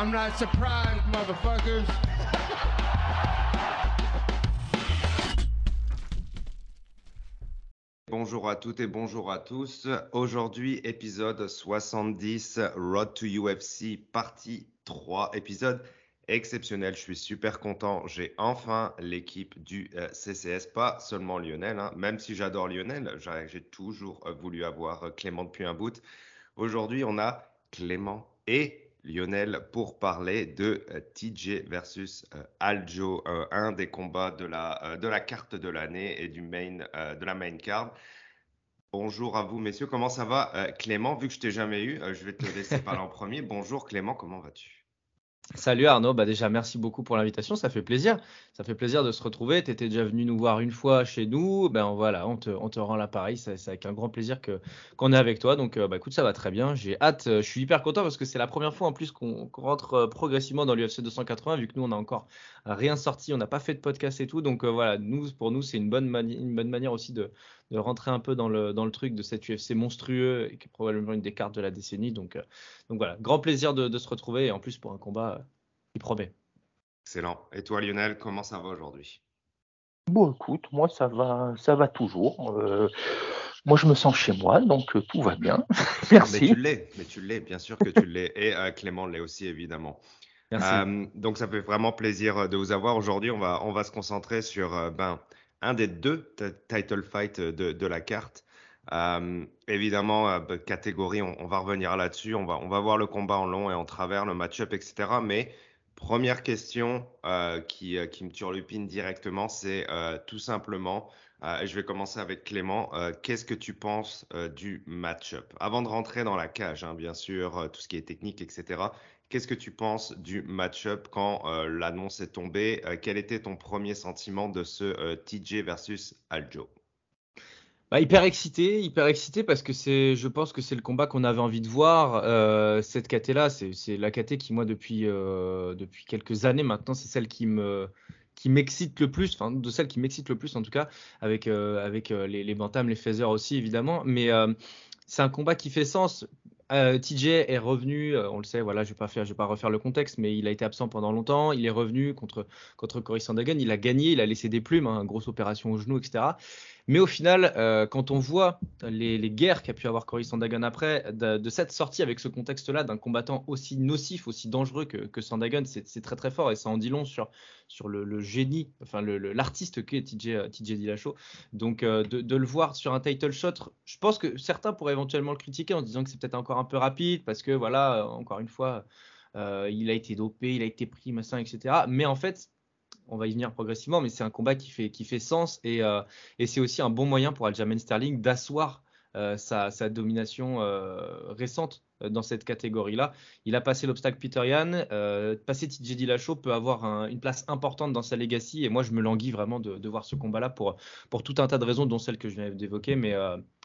I'm not surprised, motherfuckers. Bonjour à toutes et bonjour à tous. Aujourd'hui, épisode 70, Road to UFC, partie 3, épisode exceptionnel. Je suis super content. J'ai enfin l'équipe du euh, CCS, pas seulement Lionel, hein. même si j'adore Lionel, j'ai toujours euh, voulu avoir euh, Clément depuis un bout. Aujourd'hui, on a Clément et Lionel pour parler de euh, TJ versus euh, Aljo, euh, un des combats de la, de la carte de l'année et du main, de la main card. Bonjour à vous, messieurs. Comment ça va Clément, vu que je t'ai jamais eu, je vais te laisser parler en premier. Bonjour Clément, comment vas-tu? Salut Arnaud, bah déjà merci beaucoup pour l'invitation, ça fait plaisir. Ça fait plaisir de se retrouver. Tu étais déjà venu nous voir une fois chez nous, ben voilà, on te, on te rend l'appareil, c'est avec un grand plaisir que qu'on est avec toi. Donc euh, bah écoute, ça va très bien. J'ai hâte, euh, je suis hyper content parce que c'est la première fois en plus qu'on rentre euh, progressivement dans l'UFC 280 vu que nous on a encore rien sorti, on n'a pas fait de podcast et tout. Donc voilà, nous pour nous c'est une une bonne manière aussi de, de rentrer un peu dans le, dans le truc de cet UFC monstrueux et qui est probablement une des cartes de la décennie. Donc, euh, donc voilà, grand plaisir de, se retrouver et en plus pour un combat euh, qui promet. Excellent. Et toi Lionel, comment ça va aujourd'hui? Bon, écoute, moi ça va, ça va toujours. Euh, moi, je me sens chez moi, donc tout va bien. Merci. Mais tu l'es, mais tu l'es, bien sûr que tu l'es. Et Clément l'est aussi, évidemment. Merci. donc, ça fait vraiment plaisir de vous avoir. Aujourd'hui, on va, on va se concentrer sur ben, un des deux title fights de, la carte. Euh, évidemment, euh, bah, catégorie, on, va revenir là-dessus. On va, on va voir le combat en long et en travers, le match-up, etc. Mais première question euh, qui, qui, me turlupine directement, c'est tout simplement, je vais commencer avec Clément, qu'est-ce que tu penses du match-up? Avant de rentrer dans la cage, hein, bien sûr, tout ce qui est technique, etc. Qu'est-ce que tu penses du match-up quand euh, l'annonce est tombée? Euh, Quel était ton premier sentiment de ce euh, TJ versus Aljo? Bah, hyper excité, hyper excité parce que c'est, je pense que c'est le combat qu'on avait envie de voir. cette KT là, c'est, la KT qui moi depuis depuis quelques années maintenant, c'est celle qui me qui m'excite le plus, enfin de celles qui m'excite le plus en tout cas, avec avec les, les bantams, les phasers aussi évidemment, mais c'est un combat qui fait sens euh, TJ est revenu, euh, on le sait, voilà, je je vais pas refaire le contexte, mais il a été absent pendant longtemps. Il est revenu contre contre Cory il a gagné, il a laissé des plumes, hein, grosse opération au genou, etc. Mais au final, euh, quand on voit les, guerres qu'a pu avoir Cory Sandagon après, de, cette sortie avec ce contexte-là d'un combattant aussi nocif, aussi dangereux que, que Sandagon, c'est très très fort et ça en dit long sur, le, génie, enfin l'artiste qu'est TJ, TJ Dillashaw. Donc euh, de, le voir sur un title shot, je pense que certains pourraient éventuellement le critiquer en disant que c'est peut-être encore un peu rapide parce que voilà, encore une fois, euh, il a été dopé, il a été pris, machin, etc. Mais en fait, on va y venir progressivement, mais c'est un combat qui fait, qui fait sens et, euh, et c'est aussi un bon moyen pour Aljamain Sterling d'asseoir euh, sa, domination euh, récente dans cette catégorie-là. Il a passé l'obstacle Peter Yan. passer TJ Dillashaw peut avoir une place importante dans sa legacy et moi je me languis vraiment de, de voir ce combat-là pour, pour tout un tas de raisons, dont celle que je viens d'évoquer, mais,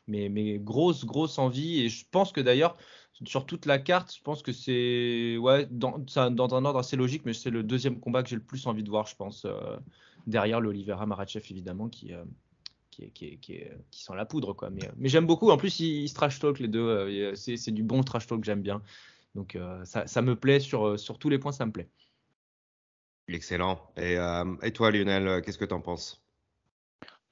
mais, mais grosse, grosse envie. Et je pense que d'ailleurs, sur toute la carte, je pense que c'est ouais, dans, dans, un ordre assez logique, mais c'est le deuxième combat que j'ai le plus envie de voir, je pense, euh, derrière l'Olivera Marachev, évidemment, qui, euh, qui, qui, qui, qui, sent la poudre. Quoi. Mais, mais j'aime beaucoup. En plus, ils, se trash talk les deux. Euh, c'est du bon trash talk j'aime bien. Donc, ça, ça, me plaît sur, sur tous les points, ça me plaît. Excellent. Et, et toi, Lionel, qu'est-ce que tu en penses?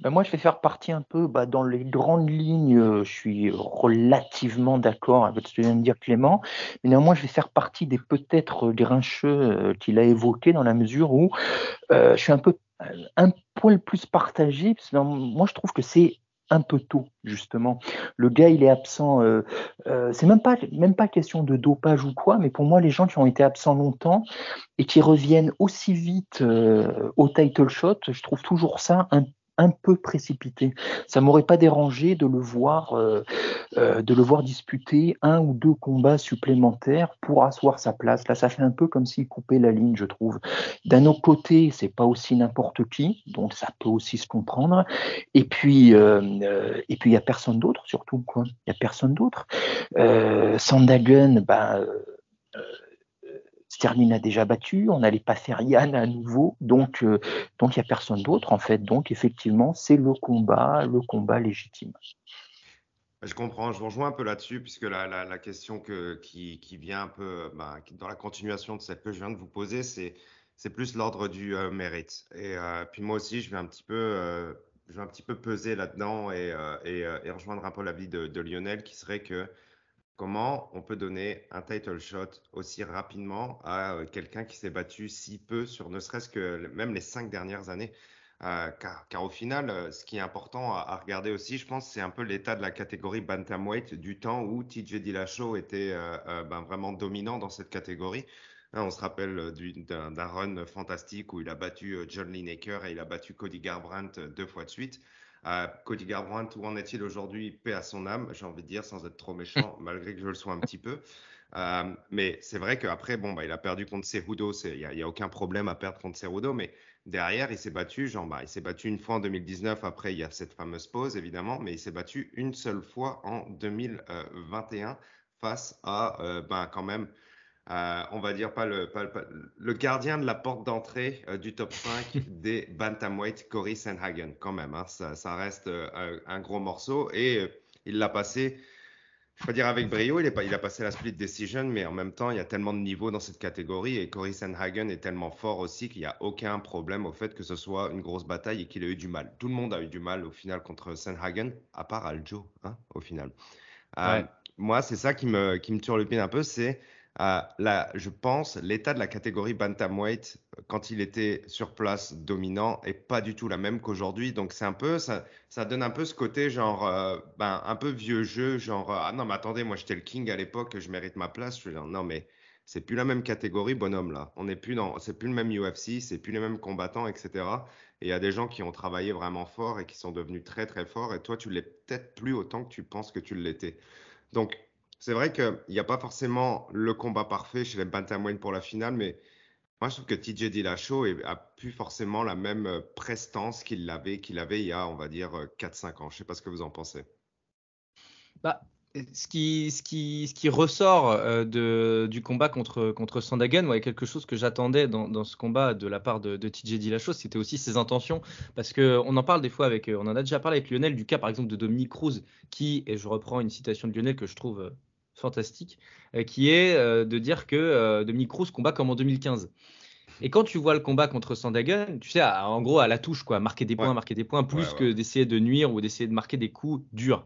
Ben, moi, je vais faire partie un peu bah, dans les grandes lignes. Euh, je suis relativement d'accord avec ce que vient de dire Clément, mais néanmoins, je vais faire partie des peut-être grincheux euh, qu'il a évoqués dans la mesure où euh, je suis un peu un poil plus partagé. Parce que, moi, je trouve que c'est un peu tôt, justement. Le gars, il est absent. c'est même pas, même pas question de dopage ou quoi, mais pour moi, les gens qui ont été absents longtemps et qui reviennent aussi vite au title shot, je trouve toujours ça un un peu précipité. Ça m'aurait pas dérangé de le voir, euh, euh, de le voir disputer un ou deux combats supplémentaires pour asseoir sa place. Là, ça fait un peu comme s'il coupait la ligne, je trouve. D'un autre côté, c'est pas aussi n'importe qui, donc ça peut aussi se comprendre. Et puis, euh, et puis il y a personne d'autre, surtout quoi. Il y a personne d'autre. Sandagen, ben Sterling a déjà battu, on n'allait pas faire Yann à nouveau, donc euh, donc il n'y a personne d'autre en fait. Donc effectivement, c'est le combat, le combat légitime. Je comprends, je vous rejoins un peu là-dessus, puisque la, question que, qui, vient un peu ben, dans la continuation de celle que je viens de vous poser, c'est, plus l'ordre du euh, mérite. Et euh, puis moi aussi, je vais un petit peu, je vais un petit peu peser là-dedans et, rejoindre un peu l'avis de Lionel, qui serait que comment on peut donner un title shot aussi rapidement à quelqu'un qui s'est battu si peu sur ne serait-ce que même les cinq dernières années? Euh, car, au final, euh, ce qui est important à, regarder aussi, je pense, c'est un peu l'état de la catégorie bantamweight du temps où TJ Dillashaw était euh, ben, vraiment dominant dans cette catégorie. Hein, on se rappelle d'un run fantastique où il a battu John Lineker et il a battu Cody Garbrandt deux fois de suite. Cody Garbrandt, où en est-il aujourd'hui? Paix à son âme, j'ai envie de dire, sans être trop méchant, malgré que je le sois un petit peu. mais c'est vrai qu'après, bon, bah, il a perdu contre Cerudo. Il n'y a, a, aucun problème à perdre contre Cerudo, mais Derrière, il s'est battu, genre, bah, il s'est battu une fois en 2019. Après, il y a cette fameuse pause, évidemment, mais il s'est battu une seule fois en 2021 face à, euh, ben, quand même, euh, on va dire pas le, le, gardien de la porte d'entrée euh, du top 5 des bantamweight, Cory Sanhagen, quand même. Hein, ça, ça, reste un gros morceau et il l'a passé je vais dire avec brio, il, est pas, il a passé la split decision, mais en même temps, il y a tellement de niveaux dans cette catégorie et Cory Sanhagen est tellement fort aussi qu'il n'y a aucun problème au fait que ce soit une grosse bataille et qu'il ait eu du mal. Tout le monde a eu du mal au final contre Sanhagen, à part Aljo, hein, au final. Euh, moi, c'est ça qui me, qui me turlupine un peu, c'est là, je pense, l'état de la catégorie bantamweight quand il était sur place dominant est pas du tout la même qu'aujourd'hui. Donc c'est un peu, ça, ça donne un peu ce côté genre, euh, ben, un peu vieux jeu, genre ah non mais attendez, moi j'étais le king à l'époque, je mérite ma place. Je suis non mais c'est plus la même catégorie bonhomme là. On n'est plus dans, c'est plus le même UFC, c'est plus les mêmes combattants, etc. Et il y a des gens qui ont travaillé vraiment fort et qui sont devenus très très forts. Et toi, tu l'es peut-être plus autant que tu penses que tu l'étais. Donc c'est vrai qu'il n'y a pas forcément le combat parfait chez les bantamweight pour la finale, mais moi je trouve que TJ Dillashaw a plus forcément la même euh, prestance qu'il avait, qu'il avait il y a, on va dire, 4-5 euh, ans. Je ne sais pas ce que vous en pensez. Bah, ce qui, ce qui, ce qui ressort euh, du combat contre, contre Sandagen, ouais, quelque chose que j'attendais dans, dans, ce combat de la part de, de TJ Dillashaw, c'était aussi ses intentions. Parce qu'on en parle des fois avec, on en a déjà parlé avec Lionel, du cas par exemple de Dominique Cruz, qui, et je reprends une citation de Lionel que je trouve fantastique, euh, qui est euh, de dire que euh, Dominique Cruz combat comme en 2015. Et quand tu vois le combat contre Sandagen, tu sais, en gros, à la touche, quoi, marquer des points, marquer des points, plus que d'essayer de nuire ou d'essayer de marquer des coups durs.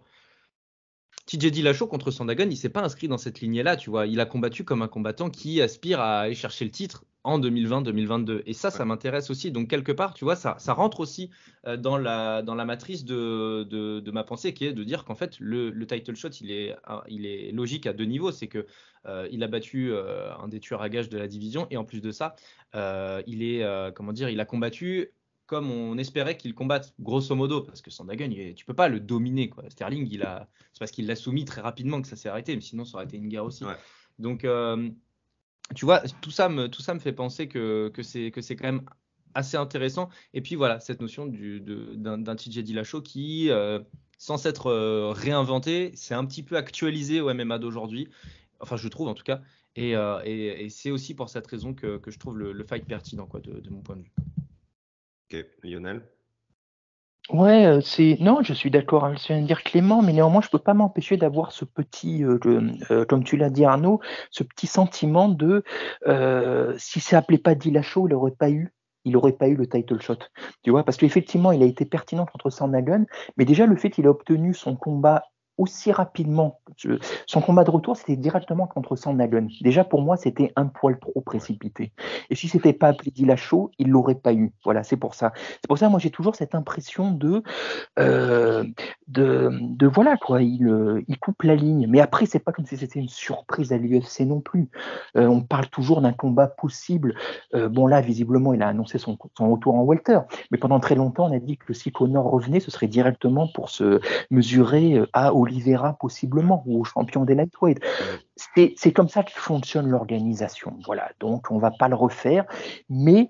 TJ Dillashaw contre Sandagen, il s'est pas inscrit dans cette lignée-là, tu vois. Il a combattu comme un combattant qui aspire à aller chercher le titre en 2020-2022. Et ça, ça m'intéresse aussi. Donc, quelque part, tu vois, ça, ça rentre aussi euh, dans, la, dans la matrice de, de, ma pensée, qui est de dire qu'en fait, le, le, title shot, il est, il est logique à deux niveaux. C'est que euh, il a battu euh, un des tueurs à gages de la division. Et en plus de ça, il est, comment dire, il a combattu comme on espérait qu'il combatte, grosso modo, parce que Sandagen, tu tu peux pas le dominer. Quoi. Sterling, il a, c'est parce qu'il l'a soumis très rapidement que ça s'est arrêté, mais sinon ça aurait été une guerre aussi. Donc, tu vois, tout ça me, tout ça me fait penser que, que c'est quand même assez intéressant. Et puis voilà, cette notion d'un TJ Dillashaw qui, euh, sans s'être euh, réinventé, c'est un petit peu actualisé au MMA d'aujourd'hui. Enfin, je trouve en tout cas. Et, euh, et, c'est aussi pour cette raison que, que je trouve le, fight pertinent, quoi, de, mon point de vue. Ok, Lionel? Ouais, euh, c'est non, je suis d'accord avec ce que vient de dire Clément, mais néanmoins, je peux pas m'empêcher d'avoir ce petit, euh, euh, comme tu l'as dit Arnaud, ce petit sentiment de si ça appelé pas Dillashaw, il aurait pas eu, il aurait pas eu le title shot, tu vois, parce qu'effectivement, il a été pertinent contre Sandhagen, mais déjà le fait qu'il a obtenu son combat aussi rapidement. Son combat de retour, c'était directement contre Sandhagen. Déjà, pour moi, c'était un poil trop précipité. Et si c'était pas appelé Dillashaw, il l'aurait pas eu. Voilà, c'est pour ça. C'est pour ça, moi, j'ai toujours cette impression de, euh, de, de, voilà, quoi. Il, euh, il coupe la ligne. Mais après, c'est pas comme si c'était une surprise à l'UFC non plus. Euh, on parle toujours d'un combat possible. Bon, là, visiblement, il a annoncé son, son retour en welter. Mais pendant très longtemps, on a dit que si Connor revenait, ce serait directement pour se mesurer à au Oliveira possiblement ou au champion des lightweight. C'est comme ça que fonctionne l'organisation. Voilà, donc on va pas le refaire, mais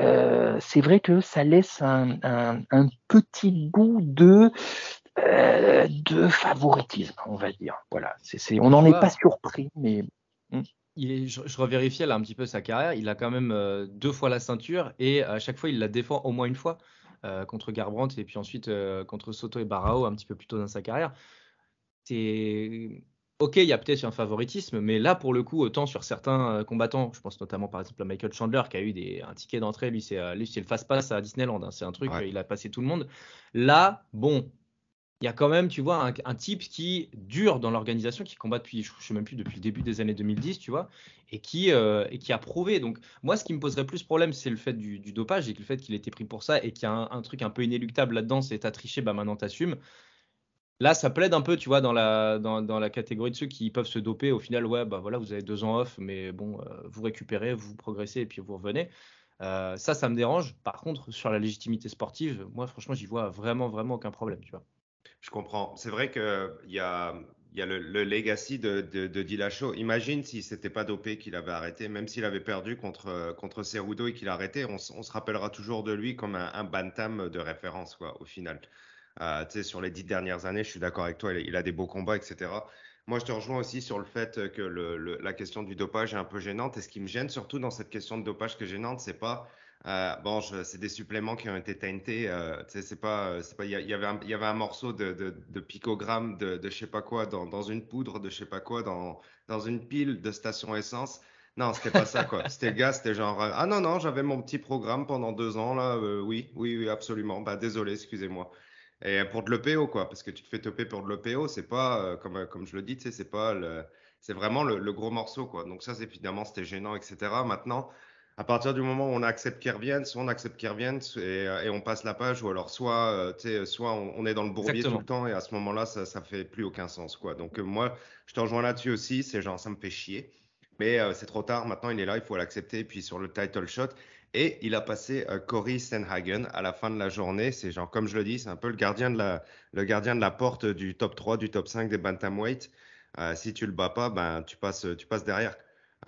euh, c'est vrai que ça laisse un, petit goût de euh, de favoritisme, on va dire. Voilà, c'est on n'en est pas surpris, mais hmm. il est, je, je, revérifiais là un petit peu sa carrière. Il a quand même euh, deux fois la ceinture et à chaque fois il la défend au moins une fois contre Garbrandt et puis ensuite contre Soto et Barao un petit peu plus tôt dans sa carrière c'est ok, il y a peut-être un favoritisme, mais là, pour le coup, autant sur certains euh, combattants, je pense notamment par exemple à Michael Chandler qui a eu des, un ticket d'entrée, lui, c'est le fast-pass à Disneyland, hein, c'est un truc, il a passé tout le monde. Là, bon, il y a quand même, tu vois, un, type qui dure dans l'organisation, qui combat depuis, je ne sais même plus, depuis le début des années 2010, tu vois, et qui, euh, et qui a prouvé. Donc, moi, ce qui me poserait plus problème, c'est le fait du, dopage et le fait qu'il ait été pris pour ça et qu'il y a un, truc un peu inéluctable là-dedans, c'est t'as triché, bah maintenant t'assumes. Là, ça plaide un peu, tu vois, dans la, dans, la catégorie de ceux qui peuvent se doper. Au final, ouais, bah voilà, vous avez deux ans off, mais bon, euh, vous récupérez, vous progressez et puis vous revenez. Euh, ça, ça me dérange. Par contre, sur la légitimité sportive, moi, franchement, j'y vois vraiment, vraiment aucun problème, tu vois. Je comprends. C'est vrai qu'il y a, y a le, legacy de, de, de Dillashaw. Imagine s'il s'était pas dopé, qu'il avait arrêté, même s'il avait perdu contre, contre Cerudo et qu'il a arrêté, on, on, se rappellera toujours de lui comme un, un bantam de référence, quoi, au final. Euh, sur les dix dernières années, je suis d'accord avec toi, il, a des beaux combats, etc. Moi, je te rejoins aussi sur le fait que la question du dopage est un peu gênante. Et ce qui me gêne surtout dans cette question de dopage que gênante, c'est pas euh, bon, c'est des suppléments qui ont été teintés. Euh, c'est pas, c'est pas. Il y, avait y avait un morceau de, picogramme de, de je sais pas quoi dans, une poudre de je sais pas quoi dans, dans une pile de station essence. Non, c'était pas ça quoi. C'était le gars, c'était genre ah non non, j'avais mon petit programme pendant deux ans là. Euh, oui oui oui absolument. Bah désolé, excusez-moi. Et pour de l'EPO, quoi, parce que tu te fais toper pour de l'EPO, c'est pas, euh, comme, euh, comme je le dis, c'est pas le, c'est vraiment le, gros morceau, quoi. Donc ça, c'est évidemment, c'était gênant, etc. Maintenant, à partir du moment où on accepte qu'ils reviennent, soit on accepte qu'ils reviennent et, euh, et, on passe la page, ou alors soit, tu sais, soit on, est dans le bourbier tout le temps et à ce moment-là, ça, ça fait plus aucun sens, quoi. Donc moi, je te rejoins là-dessus aussi, c'est genre, ça me fait chier. Mais c'est trop tard, maintenant il est là, il faut l'accepter. Puis sur le title shot, et il a passé euh, Cory Stenhagen à la fin de la journée. C'est genre, comme je le dis, c'est un peu le gardien de la, le gardien de la porte du top 3, du top 5 des bantamweight. Euh, si tu le bats pas, ben, tu, passes, tu passes derrière.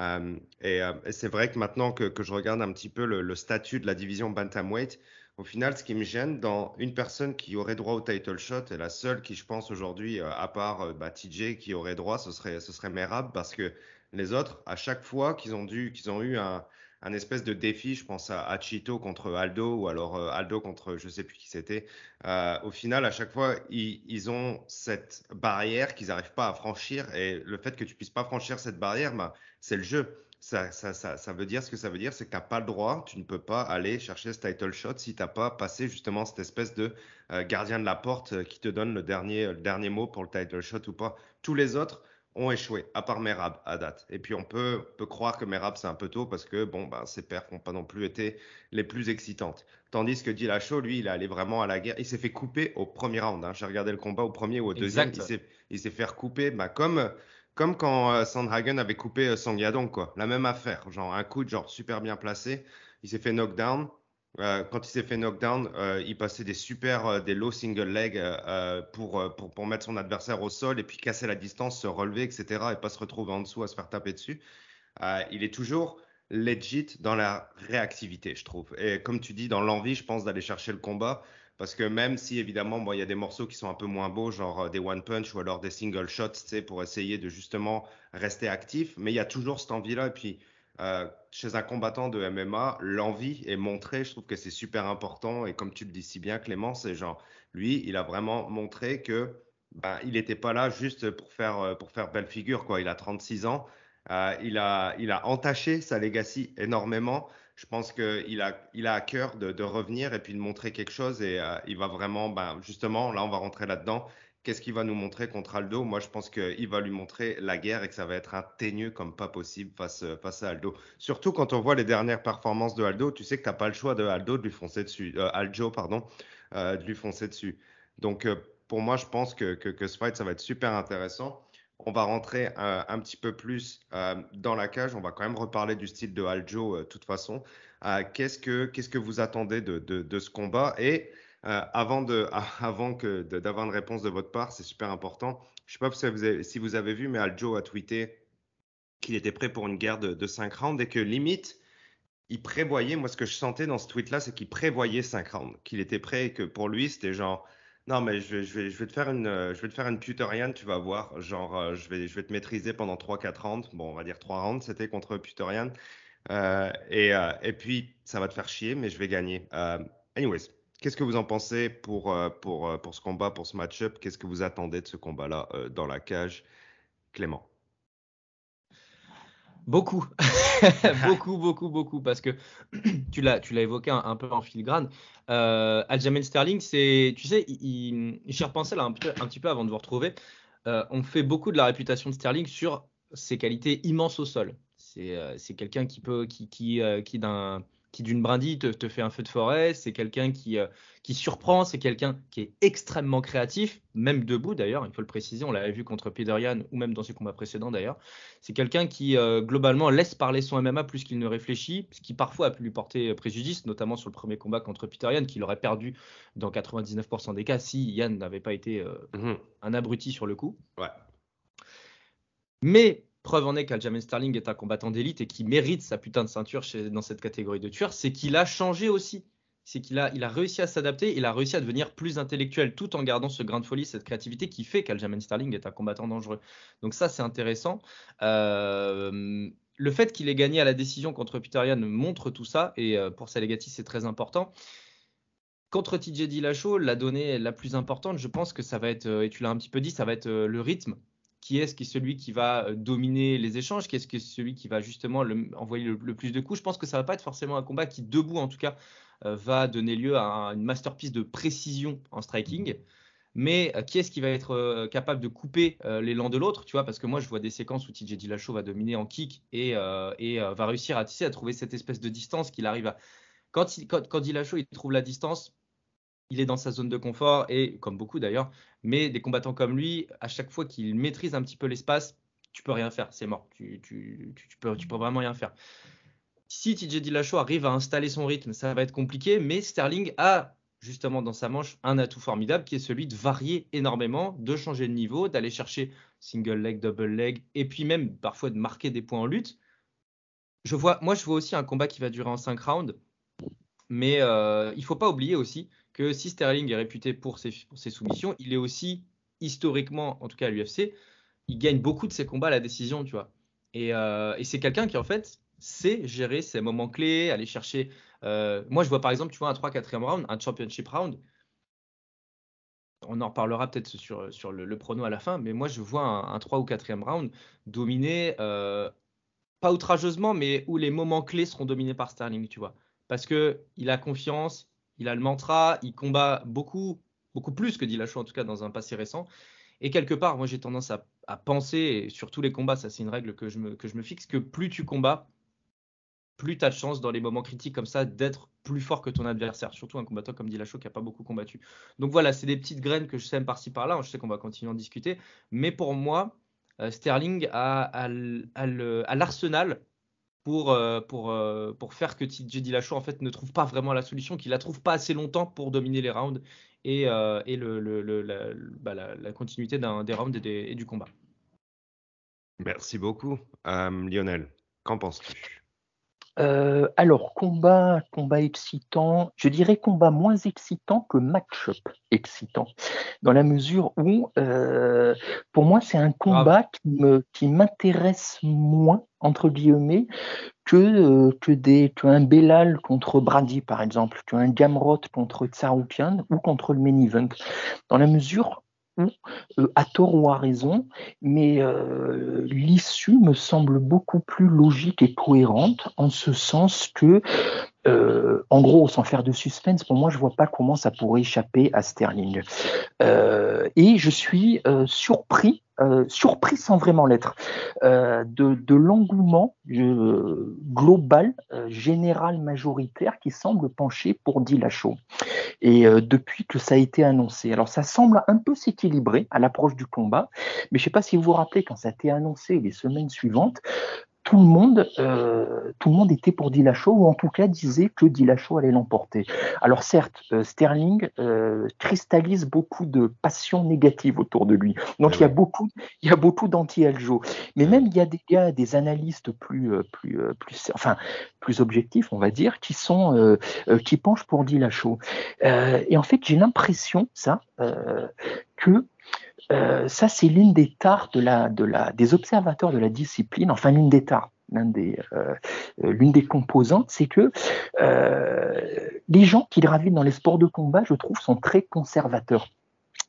Euh, et, c'est vrai que maintenant que, que, je regarde un petit peu le, statut de la division bantamweight, au final, ce qui me gêne dans une personne qui aurait droit au title shot, et la seule qui, je pense, aujourd'hui, à part bah, TJ, qui aurait droit, ce serait, ce serait Merab, parce que les autres, à chaque fois qu'ils ont, dû, qu'ils ont eu un, un espèce de défi, je pense à, Achito contre Aldo ou alors euh, Aldo contre je sais plus qui c'était. Euh, au final, à chaque fois, ils, ont cette barrière qu'ils n'arrivent pas à franchir et le fait que tu puisses pas franchir cette barrière, bah, c'est le jeu. Ça, ça, ça, ça, veut dire ce que ça veut dire, c'est que tu n'as pas le droit, tu ne peux pas aller chercher ce title shot si tu n'as pas passé justement cette espèce de euh, gardien de la porte qui te donne le dernier, le dernier mot pour le title shot ou pas. Tous les autres, ont échoué, à part Merab à date. Et puis on peut, peut croire que Merab c'est un peu tôt parce que bon, ben, ses perfs n'ont pas non plus été les plus excitantes. Tandis que Dillashaw, lui, il est allé vraiment à la guerre. Il s'est fait couper au premier round. Hein. J'ai regardé le combat au premier ou au deuxième. Il s'est fait recouper, bah, comme, comme quand euh, Sandhagen avait coupé euh, Sangyadong, quoi. La même affaire. Genre un coup de genre super bien placé. Il s'est fait knockdown. Euh, quand il s'est fait knockdown, euh, il passait des super, euh, des low single leg pour, pour, mettre son adversaire au sol et puis casser la distance, se relever, etc. et pas se retrouver en dessous à se faire taper dessus. il est toujours legit dans la réactivité, je trouve. Et comme tu dis, dans l'envie, je pense, d'aller chercher le combat. Parce que même si évidemment, il y a des morceaux qui sont un peu moins beaux, genre des one punch ou alors des single shots, tu sais, pour essayer de justement rester actif, mais il y a toujours cette envie-là. Et puis, euh, chez un combattant de MMA, l'envie est montrée. Je trouve que c'est super important. Et comme tu le dis si bien, Clément, c'est genre, lui, il a vraiment montré que ben, il n'était pas là juste pour faire, euh, pour faire belle figure. Quoi. Il a 36 ans. Euh, il, a, il a entaché sa legacy énormément. Je pense qu'il a, il a à cœur de, revenir et puis de montrer quelque chose. Et il va vraiment, ben, justement, là, on va rentrer là-dedans. Qu'est-ce qu'il va nous montrer contre Aldo? Moi, je pense qu'il va lui montrer la guerre et que ça va être un teigneux comme pas possible face, à Aldo. Surtout quand on voit les dernières performances de Aldo, tu sais que tu n'as pas le choix de Aldo de lui foncer dessus, euh, pardon, euh, de lui foncer dessus. Donc, euh, pour moi, je pense que, ce fight, ça va être super intéressant. On va rentrer un petit peu plus dans la cage. On va quand même reparler du style de Aljo, de toute façon. qu'est-ce, que, vous attendez de, de, de ce combat? Et euh, avant de, avant que d'avoir une réponse de votre part, c'est super important. Je sais pas si vous avez, vu, mais Aljo a tweeté qu'il était prêt pour une guerre de, de 5 rounds et que limite, il prévoyait, moi ce que je sentais dans ce tweet-là, c'est qu'il prévoyait 5 rounds, qu'il était prêt et que pour lui, c'était genre, non mais je vais, te faire une, je vais te faire une tu vas voir, genre euh, je vais, te maîtriser pendant 3-4 rounds, bon on va dire 3 rounds, c'était contre Puterian, euh, et puis ça va te faire chier, mais je vais gagner. anyways, Qu'est-ce que vous en pensez pour, pour, pour ce combat, pour ce match-up? Qu'est-ce que vous attendez de ce combat-là dans la cage? Clément Beaucoup, beaucoup, beaucoup, beaucoup, parce que tu l'as, tu l'as évoqué un, peu en filigrane. Euh, Aljamain Sterling, c'est, tu sais, j'y repensais là un, un, petit peu avant de vous retrouver. Euh, on fait beaucoup de la réputation de Sterling sur ses qualités immenses au sol. C'est, euh, c'est quelqu'un qui peut, qui, qui, euh, qui d'un qui d'une brindille te, fait un feu de forêt, c'est quelqu'un qui, euh, qui surprend, c'est quelqu'un qui est extrêmement créatif, même debout d'ailleurs, il faut le préciser, on l'avait vu contre Peter Yan ou même dans ses combats précédents d'ailleurs. C'est quelqu'un qui euh, globalement laisse parler son MMA plus qu'il ne réfléchit, ce qui parfois a pu lui porter préjudice, notamment sur le premier combat contre Peter Yan, qu'il aurait perdu dans 99% des cas si Yan n'avait pas été euh, mhm. un abruti sur le coup. Ouais. Mais preuve en est qu'Aljamain Sterling est un combattant d'élite et qui mérite sa putain de ceinture dans cette catégorie de tueurs, c'est qu'il a changé aussi. C'est qu'il a, il a réussi à s'adapter, il a réussi à devenir plus intellectuel tout en gardant ce grain de folie, cette créativité qui fait qu'Aljamain Sterling est un combattant dangereux. Donc ça, c'est intéressant. Euh, le fait qu'il ait gagné à la décision contre Peter Yan montre tout ça et euh, pour Salegati, c'est très important. Contre TJ Dillashaw, la donnée la plus importante, je pense que ça va être, euh, et tu l'as un petit peu dit, ça va être le rythme qui est-ce qui est celui qui va euh, dominer les échanges, qui est-ce qui est celui qui va justement envoyer le, plus de coups. Je pense que ça va pas être forcément un combat qui, debout en tout cas, euh, va donner lieu à une masterpiece de précision en striking. Mais euh, qui est-ce qui va être capable de couper l'élan de l'autre, tu vois? Parce que moi, je vois des séquences où TJ Dillashaw va dominer en kick et, va réussir à, à trouver cette espèce de distance qu'il arrive à. Quand, il, quand, quand Dillashaw il trouve la distance, il est dans sa zone de confort et comme beaucoup d'ailleurs, mais des combattants comme lui, à chaque fois qu'il maîtrise un petit peu l'espace, tu peux rien faire, c'est mort. Tu, tu, peux, vraiment rien faire. Si TJ Dillashaw arrive à installer son rythme, ça va être compliqué, mais Sterling a justement dans sa manche un atout formidable qui est celui de varier énormément, de changer de niveau, d'aller chercher single leg, double leg, et puis même parfois de marquer des points en lutte. Je vois, moi, je vois aussi un combat qui va durer en 5 rounds, mais euh, il faut pas oublier aussi que si Sterling est réputé pour ses, soumissions, il est aussi historiquement, en tout cas à l'UFC, il gagne beaucoup de ses combats à la décision, tu vois. Et, euh, c'est quelqu'un qui en fait sait gérer ses moments clés, aller chercher. Euh, moi, je vois par exemple, tu vois, un 3-4e round, un championship round. On en reparlera peut-être sur, sur le, prono à la fin, mais moi, je vois un, 3 ou 4e round dominé, euh, pas outrageusement, mais où les moments clés seront dominés par Sterling, tu vois. Parce qu'il a confiance, il a le mantra, il combat beaucoup, beaucoup plus que Dillashaw en tout cas dans un passé récent. Et quelque part, moi j'ai tendance à, penser, et sur tous les combats, ça c'est une règle que je, me, que fixe, que plus tu combats, plus tu as de chance dans les moments critiques comme ça d'être plus fort que ton adversaire, surtout un combattant comme Dillashaw qui n'a pas beaucoup combattu. Donc voilà, c'est des petites graines que je sème par-ci par-là, je sais qu'on va continuer à en discuter, mais pour moi, euh, Sterling a l'arsenal pour, euh, pour, euh, pour faire que TJ Dillashaw en fait ne trouve pas vraiment la solution, qu'il la trouve pas assez longtemps pour dominer les rounds et, euh, et le, le, bah, la, la, continuité des rounds et, du combat. Merci beaucoup. Lionel, qu'en penses-tu? Euh, alors, combat, combat excitant, je dirais combat moins excitant que match-up excitant, dans la mesure où, euh, pour moi, c'est un combat qui me, qui m'intéresse moins entre guillemets que euh, que des que un Belal contre Brady par exemple, que un Gamrot contre Tsaroukian ou contre le main dans la mesure euh, à tort ou à raison, mais euh, l'issue me semble beaucoup plus logique et cohérente en ce sens que, euh, en gros, sans faire de suspense, pour moi, je vois pas comment ça pourrait échapper à Sterling. et je suis surpris euh, surpris sans vraiment l'être, euh, de, l'engouement euh, global, général, majoritaire qui semble pencher pour Dillashaw. Et depuis que ça a été annoncé, alors ça semble un peu s'équilibrer à l'approche du combat, mais je ne sais pas si vous vous rappelez quand ça a été annoncé les semaines suivantes, tout le monde, euh, tout le monde était pour Dillashaw ou en tout cas disait que Dillashaw allait l'emporter. Alors certes, euh, Sterling euh, cristallise beaucoup de passions négatives autour de lui. Donc il y a beaucoup, il y a beaucoup d'anti-Aljo. Mais même il y a des gars, des analystes plus, plus, plus, enfin plus objectifs, on va dire, qui sont, qui penchent pour Dillashaw. et en fait, j'ai l'impression, ça, que euh, ça, c'est l'une des tares de la, de la, des observateurs de la discipline, enfin l'une des tares. des, l'une des composantes, c'est que les gens qui gravitent dans les sports de combat, je trouve, sont très conservateurs.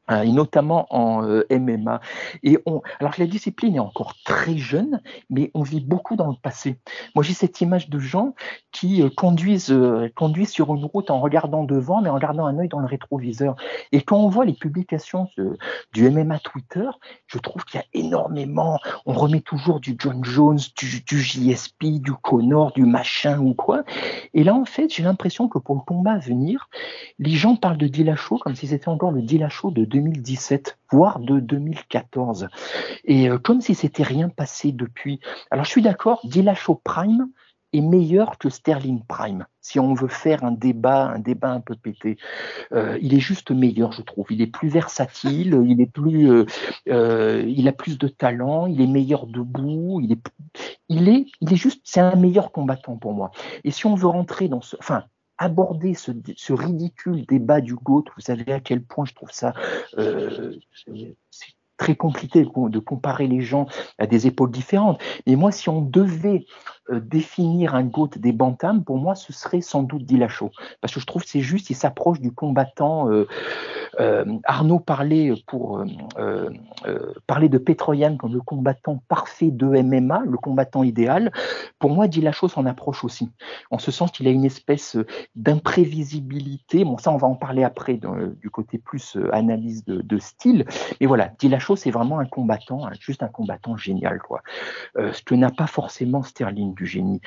Hein, et notamment en euh, MMA. Et on, alors la discipline est encore très jeune, mais on vit beaucoup dans le passé. Moi, j'ai cette image de gens qui euh, conduisent, euh, conduisent sur une route en regardant devant, mais en gardant un œil dans le rétroviseur. Et quand on voit les publications du MMA Twitter, je trouve qu'il y a énormément. On remet toujours du John Jones, du, JSP, du Connor, du machin ou quoi. Et là, en fait, j'ai l'impression que pour le combat à venir, les gens parlent de Dillashaw comme si c'était encore le Dillashaw de 2017, voire de 2014. Et euh, comme si c'était rien passé depuis. Alors je suis d'accord, Dillashaw Prime est meilleur que Sterling Prime. Si on veut faire un débat, un débat un peu pété, euh, il est juste meilleur, je trouve. Il est plus versatile, il est plus, euh, il a plus de talent, il est meilleur debout, il est, il est, il est juste, c'est un meilleur combattant pour moi. Et si on veut rentrer dans ce, enfin, aborder ce, ce, ridicule débat du GOAT, vous savez à quel point je trouve ça euh, très compliqué de comparer les gens à des époques différentes. Mais moi, si on devait euh, définir un GOAT des bantams, pour moi, ce serait sans doute Dillashaw. Parce que je trouve que c'est juste, il s'approche du combattant. Euh, euh, Arnaud parlait, pour, parler de Petroyan comme le combattant parfait de MMA, le combattant idéal. Pour moi, Dillashaw s'en approche aussi. En ce sens qu'il a une espèce d'imprévisibilité. Bon, ça, on va en parler après du côté plus analyse de, style. Mais voilà, Dillashaw c'est vraiment un combattant, hein, juste un combattant génial, quoi. Ce que n'a pas forcément Sterling du génie.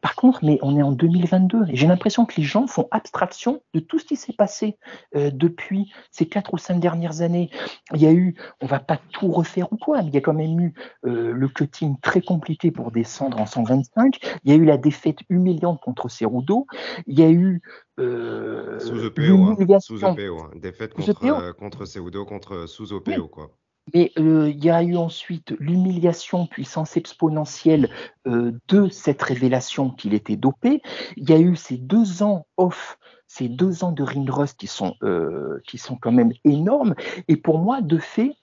Par contre, mais on est en 2022 et j'ai l'impression que les gens font abstraction de tout ce qui s'est passé euh, depuis ces quatre ou cinq dernières années. Il y a eu, on va pas tout refaire ou quoi, mais il y a quand même eu euh, le cutting très compliqué pour descendre en 125. Il y a eu la défaite humiliante contre Cerudo. Il y a eu euh, sous EPO, hein. sous EPO, hein. défaite contre, euh, contre Cerudo, contre sous quoi. Mais euh, il y a eu ensuite l'humiliation puissance exponentielle euh, de cette révélation qu'il était dopé. Il y a eu ces deux ans off, ces deux ans de ring rust qui sont euh, qui sont quand même énormes. Et pour moi, de fait,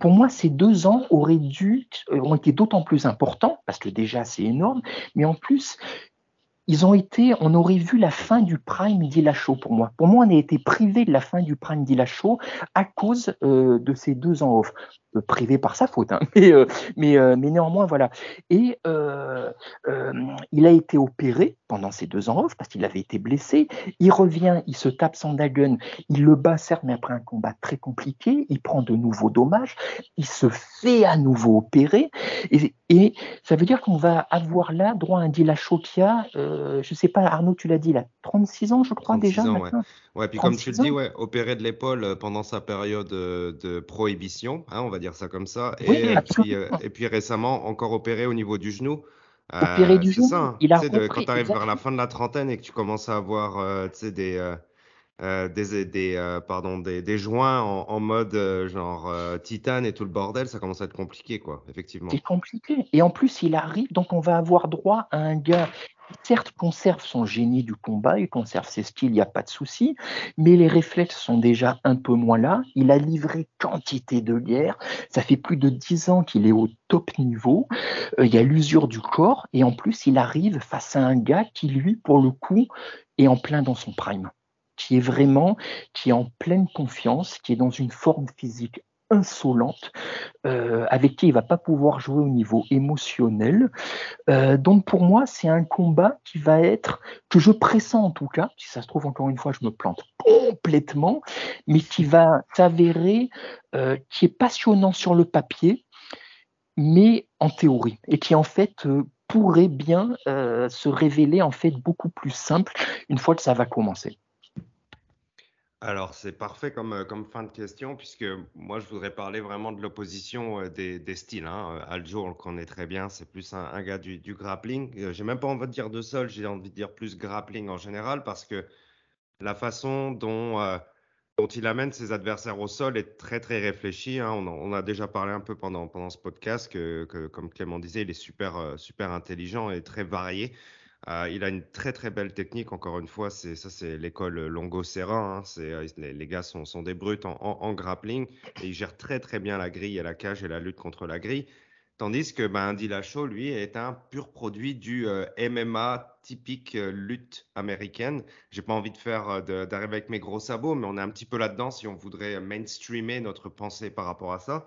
pour moi, ces deux ans auraient dû ont été d'autant plus importants parce que déjà c'est énorme, mais en plus ils ont été, on aurait vu la fin du prime d'Ilacho pour moi. Pour moi, on a été privé de la fin du prime d'Ilacho à cause euh, de ces deux ans off. Euh, privé par sa faute, hein. mais, euh, mais, mais, néanmoins, voilà. Et il a été opéré pendant ces deux ans off parce qu'il avait été blessé. Il revient, il se tape Sandagun, il le bat certes, mais après un combat très compliqué, il prend de nouveaux dommages, il se fait à nouveau opérer. Et, et ça veut dire qu'on va avoir là droit à un Dilacho qui a euh, je sais pas, Arnaud, tu l'as dit, il a 36 ans, je crois, déjà. Ans, ouais. ouais. puis comme tu le dis, ouais, opéré de l'épaule euh, pendant sa période euh, de prohibition, hein, on va dire ça comme ça. Et, puis, et puis récemment, encore opéré au niveau du genou. Opéré du genou. Ça, hein. il a de, quand tu arrives vers la fin de la trentaine et que tu commences à avoir des. des, des, pardon, des, des joints en, en mode genre titane et tout le bordel, ça commence à être compliqué, quoi, effectivement. C'est compliqué. Et en plus, il arrive, donc on va avoir droit à un gars certes conserve son génie du combat, il conserve ses skills, il n'y a pas de souci, mais les réflexes sont déjà un peu moins là. Il a livré quantité de guerre. Ça fait plus de dix ans qu'il est au top niveau. Euh, il y a l'usure du corps et en plus, il arrive face à un gars qui, lui, pour le coup, est en plein dans son prime qui est vraiment, qui est en pleine confiance, qui est dans une forme physique insolente, euh, avec qui il va pas pouvoir jouer au niveau émotionnel. Euh, donc pour moi, c'est un combat qui va être, que je pressens en tout cas, si ça se trouve encore une fois, je me plante complètement, mais qui va s'avérer, euh, qui est passionnant sur le papier, mais en théorie, et qui en fait pourrait bien se révéler en fait beaucoup plus simple une fois que ça va commencer. Alors, c'est parfait comme, euh, comme fin de question, puisque moi, je voudrais parler vraiment de l'opposition euh, des, styles. Hein. Euh, Aljo, on le connaît très bien, c'est plus un, gars du, du grappling. J'ai même pas envie de dire de sol, j'ai envie de dire plus grappling en général, parce que la façon dont, dont il amène ses adversaires au sol est très, très réfléchie. Hein. On, on, a déjà parlé un peu pendant, pendant ce podcast que, que, comme Clément disait, il est super, super intelligent et très varié. Euh, il a une très très belle technique, encore une fois, c'est ça c'est l'école Longo Serra, hein. euh, les, gars sont, sont des brutes en, en, grappling et ils gèrent très très bien la grille et la cage et la lutte contre la grille. Tandis que ben, Dillashaw, lui, est un pur produit du euh, MMA typique euh, lutte américaine. J'ai pas envie de faire euh, d'arriver avec mes gros sabots, mais on est un petit peu là-dedans si on voudrait mainstreamer notre pensée par rapport à ça.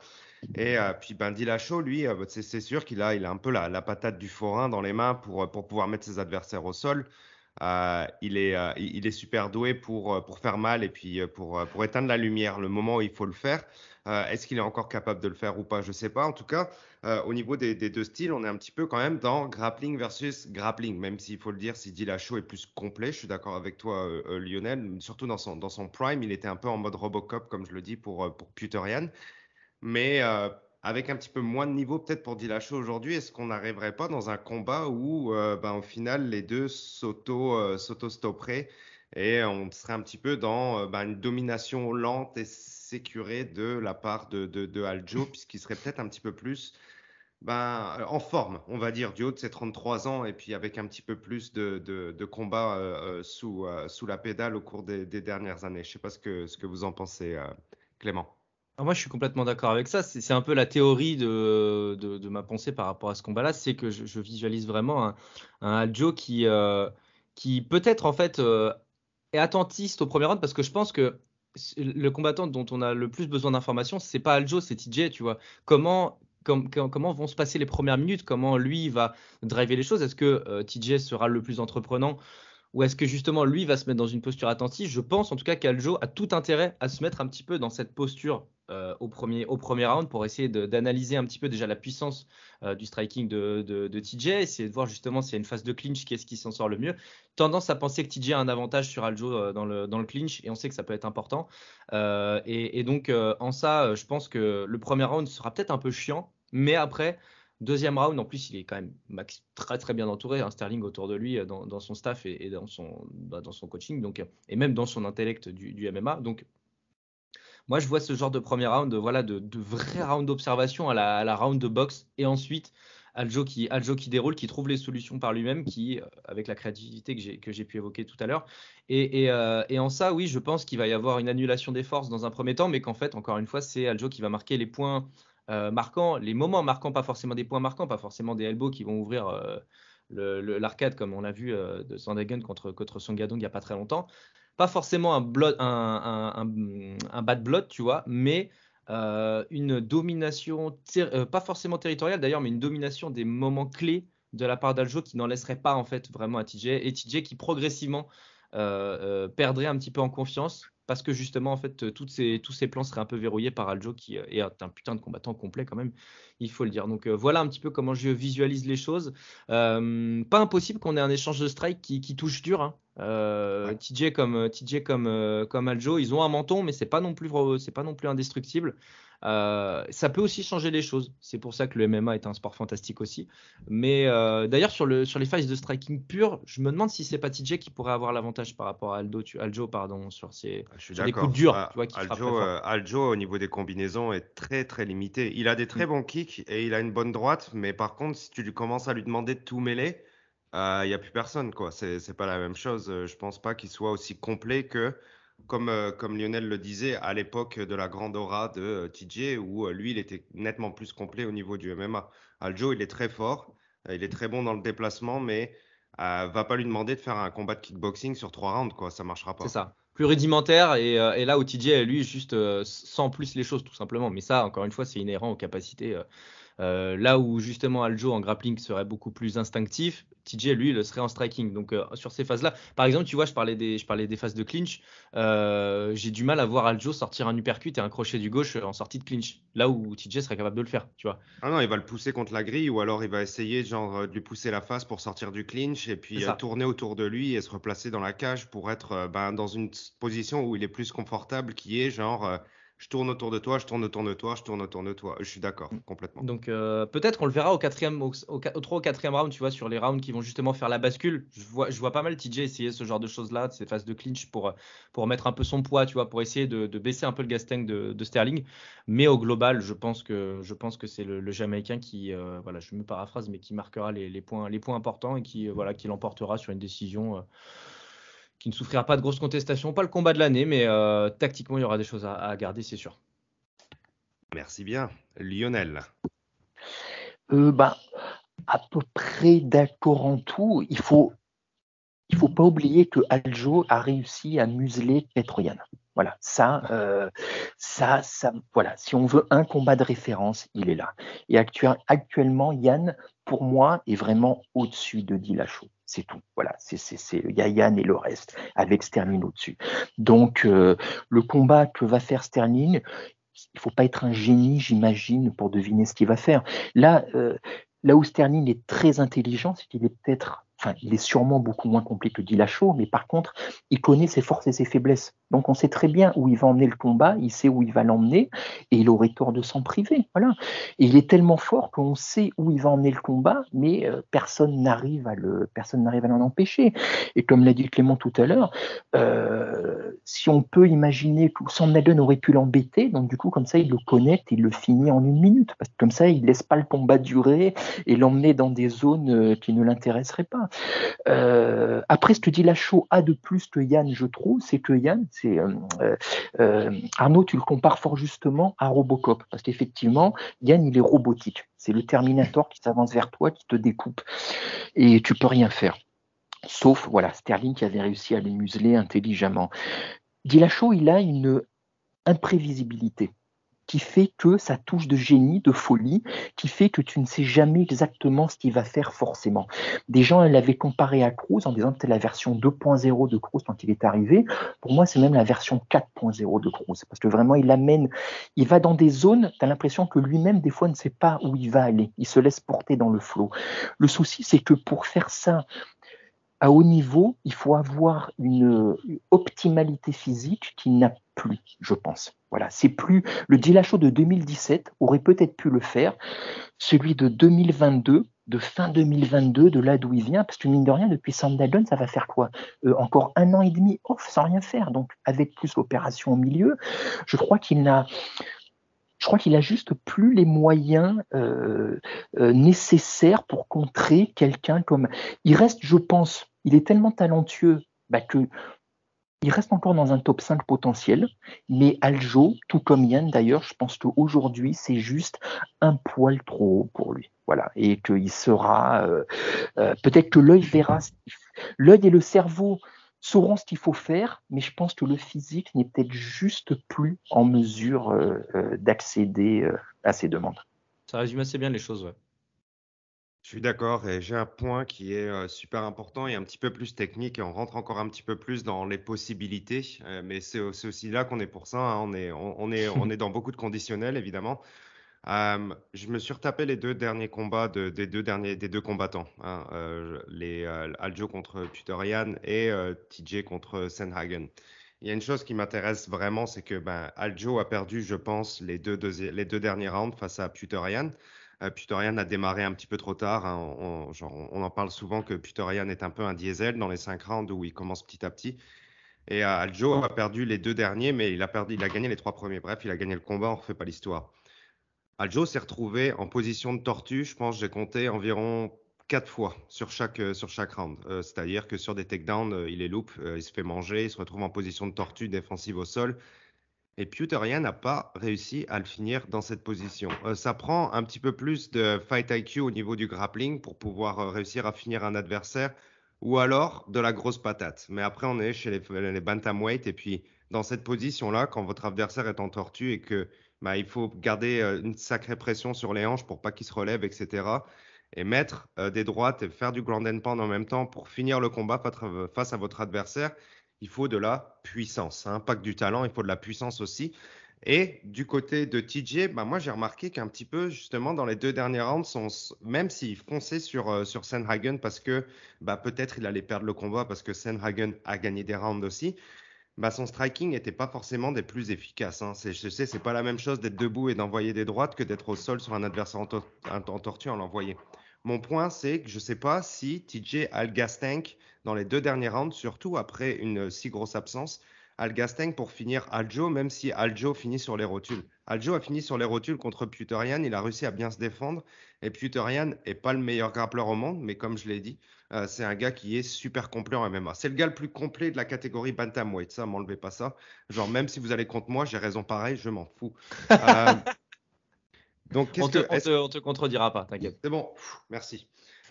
Et puis ben Dillashaw, lui, c'est sûr qu'il a, il a un peu la, la, patate du forain dans les mains pour, pour pouvoir mettre ses adversaires au sol. Il, est, il est super doué pour, pour faire mal et puis pour, éteindre la lumière le moment où il faut le faire. Est-ce qu'il est encore capable de le faire ou pas? Je ne sais pas. En tout cas, euh, au niveau des, deux styles, on est un petit peu quand même dans grappling versus grappling, même s'il faut le dire, si Dillashaw est plus complet, je suis d'accord avec toi euh, euh, Lionel, surtout dans son, dans son prime, il était un peu en mode Robocop, comme je le dis, pour, pour Puterian. Mais avec un petit peu moins de niveau peut-être pour Dillashaw aujourd'hui, est-ce qu'on n'arriverait pas dans un combat où ben, au final les deux s'auto-stopperaient et on serait un petit peu dans ben, une domination lente et sécurée de la part de, de, de Aljo, puisqu'il serait peut-être un petit peu plus ben, euh, en forme, on va dire, du haut de ses 33 ans et puis avec un petit peu plus de, de, combat euh, euh, sous, sous la pédale au cours des, dernières années. Je ne sais pas ce que, ce que vous en pensez, Clément. Moi, je suis complètement d'accord avec ça. C'est un peu la théorie de, de, ma pensée par rapport à ce combat-là. C'est que je, visualise vraiment un, un Aljo qui, qui peut-être en fait est attentiste au premier round parce que je pense que le combattant dont on a le plus besoin d'informations, c'est pas Aljo, c'est TJ, tu vois. Comment comment vont se passer les premières minutes, comment lui va driver les choses? Est-ce que euh, TJ sera le plus entreprenant? Ou est-ce que justement lui va se mettre dans une posture attentive? Je pense en tout cas qu'Aljo a tout intérêt à se mettre un petit peu dans cette posture euh, au, premier, au premier round pour essayer d'analyser un petit peu déjà la puissance euh, du striking de, de, TJ, essayer de voir justement s'il y a une phase de clinch, qui est-ce qui s'en sort le mieux. Tendance à penser que TJ a un avantage sur Aljo dans, le, dans le clinch et on sait que ça peut être important. et, donc en ça, je pense que le premier round sera peut-être un peu chiant, mais après, Deuxième round, en plus, il est quand même très très bien entouré, hein, Sterling autour de lui, euh, dans, son staff et, dans, son, bah, dans son coaching, donc, et même dans son intellect du, MMA. Donc, moi, je vois ce genre de premier round, voilà, de, de vrai round d'observation à la, round de boxe, et ensuite Aljo qui, Aljo qui déroule, qui trouve les solutions par lui-même, qui, euh, avec la créativité que j'ai pu évoquer tout à l'heure. Et, euh, et, en ça, oui, je pense qu'il va y avoir une annulation des forces dans un premier temps, mais qu'en fait, encore une fois, c'est Aljo qui va marquer les points euh, marquants, les moments marquants, pas forcément des points marquants, pas forcément des elbows qui vont ouvrir l'arcade comme on l'a vu de Sandhagen contre, contre Songadong il n'y a pas très longtemps. Pas forcément un, blood, un, un, bad blood, tu vois, mais une domination, pas forcément territoriale d'ailleurs, mais une domination des moments clés de la part d'Aljo qui n'en laisserait pas en fait vraiment à TJ et TJ qui progressivement perdrait un petit peu en confiance parce que justement, en fait, toutes ces, tous ces plans seraient un peu verrouillés par Aljo, qui euh, est un putain de combattant complet quand même, il faut le dire. Donc euh, voilà un petit peu comment je visualise les choses. Euh, pas impossible qu'on ait un échange de strike qui, touche dur. Hein. TJ comme TJ comme comme Aljo, ils ont un menton, mais c'est pas non plus c'est pas non plus indestructible. Euh, ça peut aussi changer les choses. C'est pour ça que le MMA est un sport fantastique aussi. Mais euh, d'ailleurs, sur, le, sur les phases de striking pur, je me demande si c'est pas TJ qui pourrait avoir l'avantage par rapport à Aldo, tu, Aljo pardon, sur, ses, ah, des coups durs. Ah, Aljo, euh, Aljo, au niveau des combinaisons, est très très limité. Il a des très mm. bons kicks et il a une bonne droite, mais par contre, si tu lui commences à lui demander de tout mêler, il n'y a plus personne. quoi. C'est pas la même chose. Je pense pas qu'il soit aussi complet que comme, euh, comme Lionel le disait, à l'époque de la grande aura de euh, TJ, où euh, lui, il était nettement plus complet au niveau du MMA. Aljo, il est très fort, il est très bon dans le déplacement, mais va pas lui demander de faire un combat de kickboxing sur trois rounds, quoi. Ça marchera pas. C'est ça. Plus rudimentaire, et, là où TJ, lui, juste sans plus les choses, tout simplement. Mais ça, encore une fois, c'est inhérent aux capacités euh, là où justement Aljo en grappling serait beaucoup plus instinctif, TJ lui le serait en striking. Donc euh, sur ces phases-là, par exemple, tu vois, je parlais des, je parlais des phases de clinch. Euh, j'ai du mal à voir Aljo sortir un uppercut et un crochet du gauche en sortie de clinch. Là où TJ serait capable de le faire, tu vois. Ah non, il va le pousser contre la grille ou alors il va essayer genre de lui pousser la face pour sortir du clinch et puis tourner autour de lui et se replacer dans la cage pour être ben, dans une position où il est plus confortable, qui est genre je tourne autour de toi, je tourne autour de toi, je tourne autour de toi. Je suis d'accord, mm. complètement. Donc euh, peut-être on le verra au quatrième, au, au, 3 ou quatrième round, tu vois, sur les rounds qui vont justement faire la bascule. Je vois, je vois pas mal TJ essayer ce genre de choses-là, ces phases de clinch pour, pour mettre un peu son poids, tu vois, pour essayer de, baisser un peu le gas tank de, Sterling. Mais au global, je pense que, je pense que c'est le, Jamaïcain qui, euh, voilà, je me paraphrase, mais qui marquera les, points, les points importants et qui, euh, voilà, qui l'emportera sur une décision qui ne souffrira pas de grosses contestations. Pas le combat de l'année, mais euh, tactiquement, il y aura des choses à, garder, c'est sûr. Merci bien. Lionel. euh, bah, À peu près d'accord en tout. Il faut, il faut pas oublier que Aljo a réussi à museler Petroyan. Voilà, ça, euh, ça, ça, voilà. Si on veut un combat de référence, il est là. Et actuellement, Yann, pour moi, est vraiment au-dessus de Dillashaw. C'est tout. Voilà, c'est, c'est, il y a Yann et le reste, avec Sterling au-dessus. Donc, euh, le combat que va faire Sterling, il faut pas être un génie, j'imagine, pour deviner ce qu'il va faire. Là, euh, là où Sterling est très intelligent, c'est qu'il est peut-être enfin, il est sûrement beaucoup moins complet que Dillashaw, mais par contre, il connaît ses forces et ses faiblesses. Donc, on sait très bien où il va emmener le combat, il sait où il va l'emmener, et il aurait tort de s'en priver. Voilà. Il est tellement fort qu'on sait où il va emmener le combat, mais euh, personne n'arrive à le, personne n'arrive à l'en empêcher. Et comme l'a dit Clément tout à l'heure, euh, si on peut imaginer que Sandhagen aurait pu l'embêter, donc du coup, comme ça, il le connaît et il le finit en une minute, parce que comme ça, il laisse pas le combat durer et l'emmener dans des zones euh, qui ne l'intéresseraient pas. Après, ce que dit Lachaud a de plus que Yann, je trouve, c'est que Yann, c'est euh, euh, Arnaud, tu le compares fort justement à Robocop, parce qu'effectivement, Yann, il est robotique. C'est le Terminator qui s'avance vers toi, qui te découpe, et tu peux rien faire. Sauf, voilà, Sterling qui avait réussi à les museler intelligemment. Dillashaw, il a une imprévisibilité qui fait que ça touche de génie, de folie, qui fait que tu ne sais jamais exactement ce qu'il va faire forcément. Des gens l'avaient comparé à Cruz en disant que c'était la version 2.0 de Cruz quand il est arrivé. Pour moi, c'est même la version 4.0 de Cruz, parce que vraiment, il amène, il va dans des zones, tu as l'impression que lui-même, des fois, ne sait pas où il va aller. Il se laisse porter dans le flot. Le souci, c'est que pour faire ça, à haut niveau, il faut avoir une optimalité physique qui n'a plus, je pense. Voilà, c'est plus le Dillashaw de 2017 aurait peut-être pu le faire, celui de 2022, de fin 2022, de là d'où il vient, parce que mine de rien, depuis Sandalone, ça va faire quoi? Euh, Encore un an et demi off sans rien faire, donc avec plus l'opération au milieu, je crois qu'il n'a je crois qu'il a juste plus les moyens euh, euh, nécessaires pour contrer quelqu'un comme. Il reste, je pense, il est tellement talentueux bah, que il reste encore dans un top 5 potentiel, mais Aljo, tout comme Yann d'ailleurs, je pense qu'aujourd'hui, c'est juste un poil trop haut pour lui. Voilà, et qu'il sera. Euh, euh, peut-être que l'œil verra. L'œil et le cerveau sauront ce qu'il faut faire, mais je pense que le physique n'est peut-être juste plus en mesure euh, d'accéder à ces demandes. Ça résume assez bien les choses, ouais. Je suis d'accord et j'ai un point qui est euh, super important et un petit peu plus technique et on rentre encore un petit peu plus dans les possibilités, euh, mais c'est aussi là qu'on est pour ça. Hein. On, est, on, est, on est dans beaucoup de conditionnels évidemment. Euh, je me suis retapé les deux derniers combats de, des, deux derniers, des deux combattants, hein, les Aljo contre Puterian et TJ contre Senhagen. Il y a une chose qui m'intéresse vraiment, c'est que ben, Aljo a perdu, je pense, les deux, les deux derniers rounds face à Puterian. Euh, Putorian a démarré un petit peu trop tard. Hein. On, en parle souvent que Putorian est un peu un diesel dans les cinq rounds où il commence petit à petit. Et euh, Aljo a perdu les deux derniers, mais il a, perdu, il a gagné les trois premiers. Bref, il a gagné le combat, on ne refait pas l'histoire. Aljo s'est retrouvé en position de tortue, je pense, j'ai compté environ quatre fois sur chaque, sur chaque round. Euh, c'est-à-dire que sur des takedowns, il est loop, il se fait manger, il se retrouve en position de tortue défensive au sol. Et Pewterian n'a pas réussi à le finir dans cette position. Euh, ça prend un petit peu plus de fight IQ au niveau du grappling pour pouvoir euh, réussir à finir un adversaire ou alors de la grosse patate. Mais après, on est chez les, les bantamweight et puis dans cette position-là, quand votre adversaire est en tortue et que bah, il faut garder euh, une sacrée pression sur les hanches pour pas qu'il se relève, etc. Et mettre des droites et faire du ground and pound en même temps pour finir le combat face à votre adversaire il faut de la puissance. Hein. Pas que du talent, il faut de la puissance aussi. Et du côté de TJ, bah moi j'ai remarqué qu'un petit peu justement dans les deux derniers rounds, même s'il fonçait sur, euh, sur Senhagen parce que bah, peut-être il allait perdre le combat parce que Senhagen a gagné des rounds aussi, bah, son striking n'était pas forcément des plus efficaces. Hein. Je sais, c'est pas la même chose d'être debout et d'envoyer des droites que d'être au sol sur un adversaire en, en tortue en l'envoyer. Mon point, c'est que je ne sais pas si TJ a le gas tank dans les deux derniers rounds, surtout après une si grosse absence, a le gas tank pour finir Aljo, même si Aljo finit sur les rotules. Aljo a fini sur les rotules contre Puterian, il a réussi à bien se défendre. Et Puterian n'est pas le meilleur grappleur au monde, mais comme je l'ai dit, euh, c'est un gars qui est super complet en MMA. C'est le gars le plus complet de la catégorie Bantamweight, ça, m'enlevez pas ça. Genre, même si vous allez contre moi, j'ai raison pareil, je m'en fous. Euh, Donc, on, te, te, contredira pas, t'inquiète. C'est bon, merci.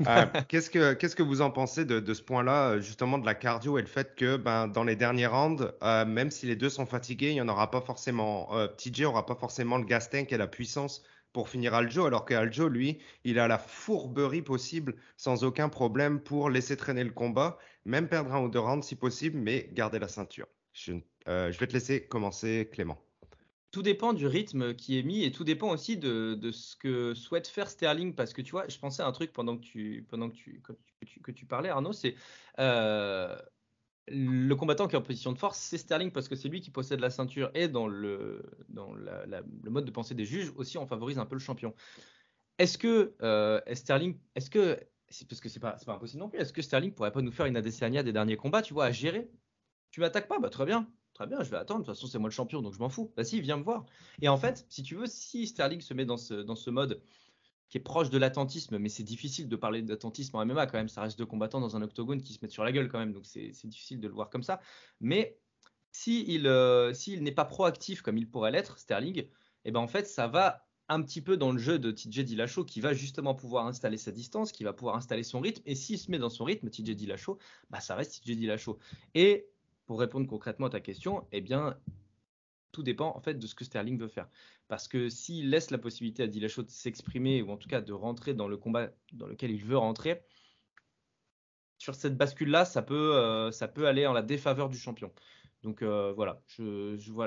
Euh, qu'est-ce, que, qu'est-ce que vous en pensez de, ce point-là, justement, de la cardio et le fait que ben, dans les derniers rounds, euh, même si les deux sont fatigués, il n'y en aura pas forcément, euh, TJ n'aura pas forcément le gas tank et la puissance pour finir Aljo, alors que Aljo, lui, il a la fourberie possible sans aucun problème pour laisser traîner le combat, même perdre un ou deux rounds si possible, mais garder la ceinture. Je, je vais te laisser commencer, Clément tout dépend du rythme qui est mis et tout dépend aussi de, ce que souhaite faire Sterling. Parce que tu vois, je pensais à un truc pendant que tu, parlais, Arnaud, c'est euh, le combattant qui est en position de force, c'est Sterling parce que c'est lui qui possède la ceinture et dans le, dans le mode de pensée des juges aussi, on favorise un peu le champion. Est-ce que euh, Sterling, est-ce que parce que c'est pas, pas impossible non plus. Est-ce que Sterling pourrait pas nous faire une Adesanya des derniers combats, tu vois, à gérer? Tu m'attaques pas, bah très bien. Très bien, je vais attendre. De toute façon, c'est moi le champion, donc je m'en fous. Bah si, viens me voir. Et en fait, si tu veux, si Sterling se met dans ce, dans ce mode qui est proche de l'attentisme, mais c'est difficile de parler d'attentisme en MMA quand même. Ça reste deux combattants dans un octogone qui se mettent sur la gueule quand même, donc c'est difficile de le voir comme ça. Mais s'il euh, n'est pas proactif comme il pourrait l'être, Sterling, eh ben en fait, ça va un petit peu dans le jeu de TJ Dillashaw qui va justement pouvoir installer sa distance, qui va pouvoir installer son rythme. Et s'il se met dans son rythme, TJ Dillashaw, bah ça reste TJ Dillashaw. Et pour répondre concrètement à ta question, eh bien, tout dépend en fait de ce que Sterling veut faire. Parce que s'il laisse la possibilité à Dillashaw de s'exprimer ou en tout cas de rentrer dans le combat dans lequel il veut rentrer, sur cette bascule-là, ça peut, euh, ça peut aller en la défaveur du champion. Donc euh, voilà,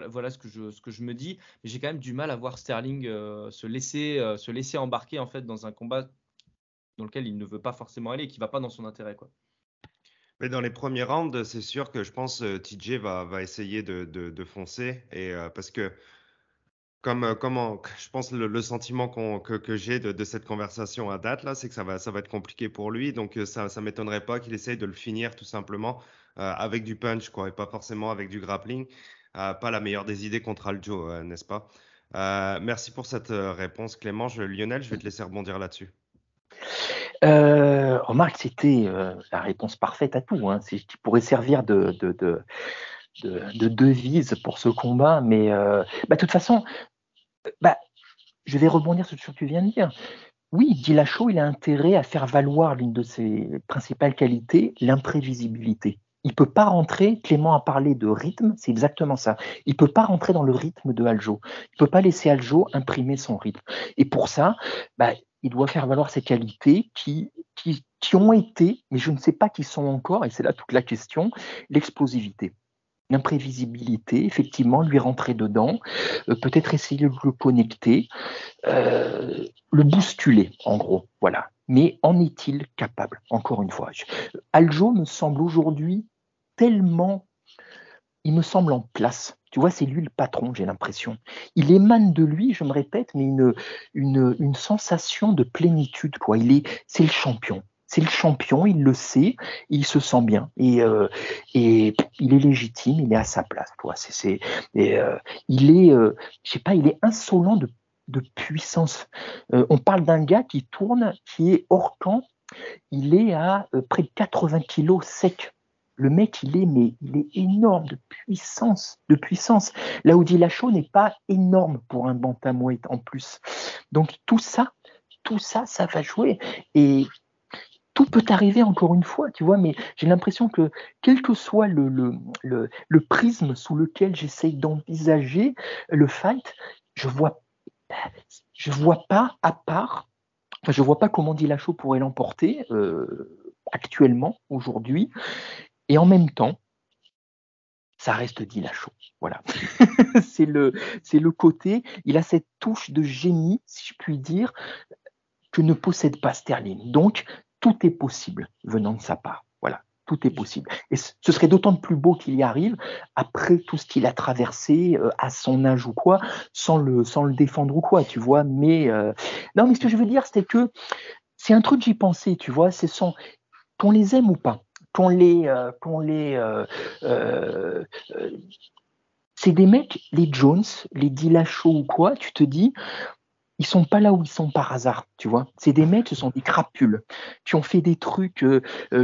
voilà, ce, que je, me dis. Mais j'ai quand même du mal à voir Sterling euh, se, laisser, se laisser embarquer en fait dans un combat dans lequel il ne veut pas forcément aller et qui ne va pas dans son intérêt. Mais dans les premiers rounds, c'est sûr que je pense euh, TJ va, essayer de, foncer. Et, euh, parce que, comme, euh, je pense le, sentiment que, j'ai de, cette conversation à date, là, c'est que ça va, être compliqué pour lui. Donc, ça ne m'étonnerait pas qu'il essaye de le finir tout simplement avec du punch, quoi, et pas forcément avec du grappling. pas la meilleure des idées contre Aljo, n'est-ce pas? Merci pour cette réponse, Clément. Lionel, je vais te laisser rebondir là-dessus. Euh, remarque, c'était euh, la réponse parfaite à tout. Hein. qui pourrait servir de, de, de, de, devise pour ce combat. Mais euh, bah, de toute façon, bah, je vais rebondir sur ce que tu viens de dire. Oui, Dillashaw, il a intérêt à faire valoir l'une de ses principales qualités, l'imprévisibilité. Il peut pas rentrer, Clément a parlé de rythme, c'est exactement ça. Il peut pas rentrer dans le rythme de Aljo. Il peut pas laisser Aljo imprimer son rythme. Et pour ça, bah, il doit faire valoir ses qualités qui, qui, ont été, mais je ne sais pas qui sont encore, et c'est là toute la question, l'explosivité l'imprévisibilité, effectivement, lui rentrer dedans, euh, peut-être essayer de le connecter, euh, le bousculer, en gros, voilà. Mais en est-il capable, encore une fois? Aljo me semble aujourd'hui tellement, il me semble en place tu vois, c'est lui le patron, j'ai l'impression. Il émane de lui, je me répète, mais une, une, sensation de plénitude. Quoi. Il est, c'est le champion. C'est le champion, il le sait, il se sent bien et, euh, et il est légitime, il est à sa place. Quoi. C'est, c'est, et, euh, il est, euh, je sais pas, il est insolent de, de puissance. On parle d'un gars qui tourne, qui est hors camp. Il est à près de 80 kilos sec le mec, il est, mais il est énorme de puissance, de puissance. Là où Dillashaw n'est pas énorme pour un bantamweight en plus. Donc tout ça, tout ça, ça va jouer. Et tout peut arriver encore une fois, tu vois, mais j'ai l'impression que quel que soit le, le, le, prisme sous lequel j'essaye d'envisager le fight, je vois, je vois pas à part, enfin, je vois pas comment Dillashaw pourrait l'emporter euh, actuellement, aujourd'hui. Et en même temps, ça reste Dillashaw. Voilà. c'est le, c'est le côté, il a cette touche de génie, si je puis dire, que ne possède pas Sterling. Donc, tout est possible venant de sa part. Voilà. Tout est possible. Et ce serait d'autant plus beau qu'il y arrive après tout ce qu'il a traversé euh, à son âge ou quoi, sans le, sans le défendre ou quoi, tu vois. Mais euh, non, mais ce que je veux dire, c'est que c'est un truc j'y pensais, tu vois. C'est son qu'on les aime ou pas, qu'on les, euh, euh, euh, c'est des mecs, les Jones, les Dillashaw ou quoi, tu te dis, ils sont pas là où ils sont par hasard, tu vois. C'est des mecs, ce sont des crapules qui ont fait des trucs,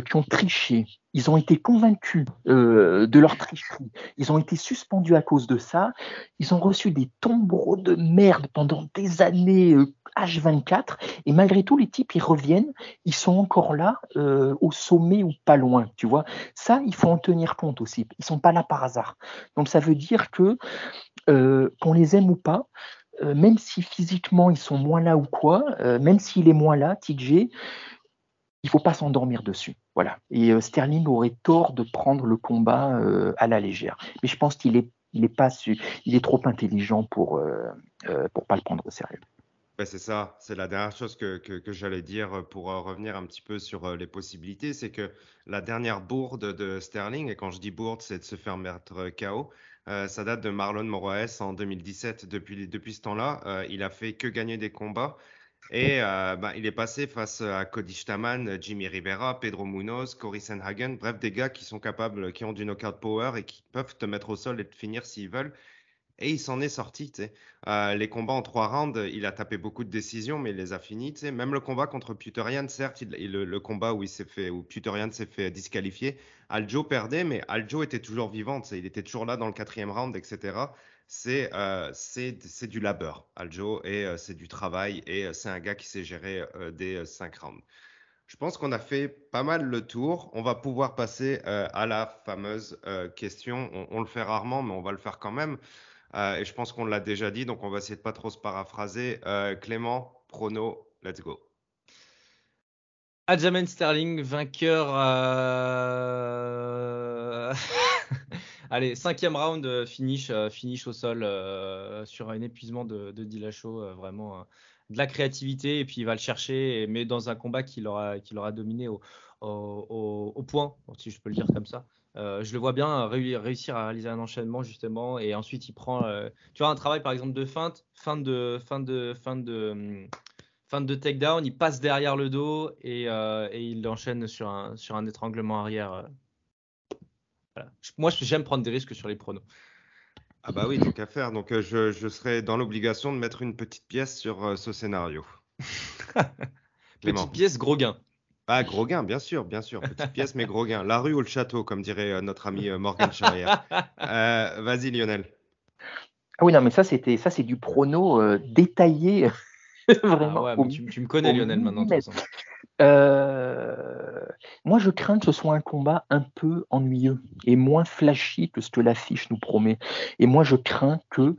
qui ont triché. Ils ont été convaincus de leur tricherie. Ils ont été suspendus à cause de ça. Ils ont reçu des tombereaux de merde pendant des années H24 et malgré tout les types ils reviennent, ils sont encore là euh, au sommet ou pas loin, tu vois. Ça il faut en tenir compte aussi. Ils sont pas là par hasard. Donc ça veut dire que euh, qu'on les aime ou pas, euh, même si physiquement ils sont moins là ou quoi, même s'il est moins là, TJ, il faut pas s'endormir dessus. Voilà. Et Sterling aurait tort de prendre le combat à la légère. Mais je pense qu'il est il est pas il est trop intelligent pour euh, pour pas le prendre au sérieux. C'est ça, c'est la dernière chose que, que, j'allais dire pour euh, revenir un petit peu sur euh, les possibilités, c'est que la dernière bourde de Sterling, et quand je dis bourde, c'est de se faire mettre KO, ça date de Marlon Moraes en 2017. Depuis, depuis ce temps-là, il a fait que gagner des combats. Et ben, il est passé face à Cody Staman, Jimmy Rivera, Pedro Munoz, Cory Sanhagen, bref, des gars qui sont capables, qui ont du knockout power et qui peuvent te mettre au sol et te finir s'ils veulent. Et il s'en est sorti. Euh, les combats en trois rounds, il a tapé beaucoup de décisions, mais il les a finis. Même le combat contre Puterian, certes, le, combat où il s'est fait, où Puterian s'est fait disqualifier, Aljo perdait, mais Aljo était toujours vivant. Il était toujours là dans le quatrième round, etc. Euh, c'est du labeur, Aljo, et euh, c'est du travail, et c'est un gars qui sait gérer des cinq rounds. Je pense qu'on a fait pas mal le tour. On va pouvoir passer à la fameuse question. On, on, le fait rarement, mais on va le faire quand même. Euh, et je pense qu'on l'a déjà dit, donc on va essayer de pas trop se paraphraser. Euh, Clément, prono, let's go. Adjamin Sterling, vainqueur. Euh, allez, cinquième round, finish, finish au sol sur un épuisement de, de vraiment de la créativité et puis il va le chercher, mais dans un combat qu'il aura, qu'il aura dominé au, au, au, point, si je peux le dire comme ça. Euh, je le vois bien réussir à réaliser un enchaînement justement et ensuite il prend euh, tu vois un travail par exemple de feinte fin de fin de fin de hum, fin de takedown il passe derrière le dos et, euh, et, il enchaîne sur un sur un étranglement arrière voilà. moi j'aime prendre des risques sur les pronos. Ah bah oui tant qu'à faire. Donc je, je serai dans l'obligation de mettre une petite pièce sur ce scénario. Petite pièce gros gain ah, gros gain, bien sûr, bien sûr. Petite pièce, mais gros gain. La rue ou le château, comme dirait euh, notre ami euh, Morgan Charrière. Euh, vas-y, Lionel. Ah oui, non, mais ça, c'était, ça, c'est du prono détaillé. Vraiment. Ah ouais, tu, me connais, Lionel, maintenant. moi, je crains que ce soit un combat un peu ennuyeux et moins flashy que ce que l'affiche nous promet. Et moi, je crains que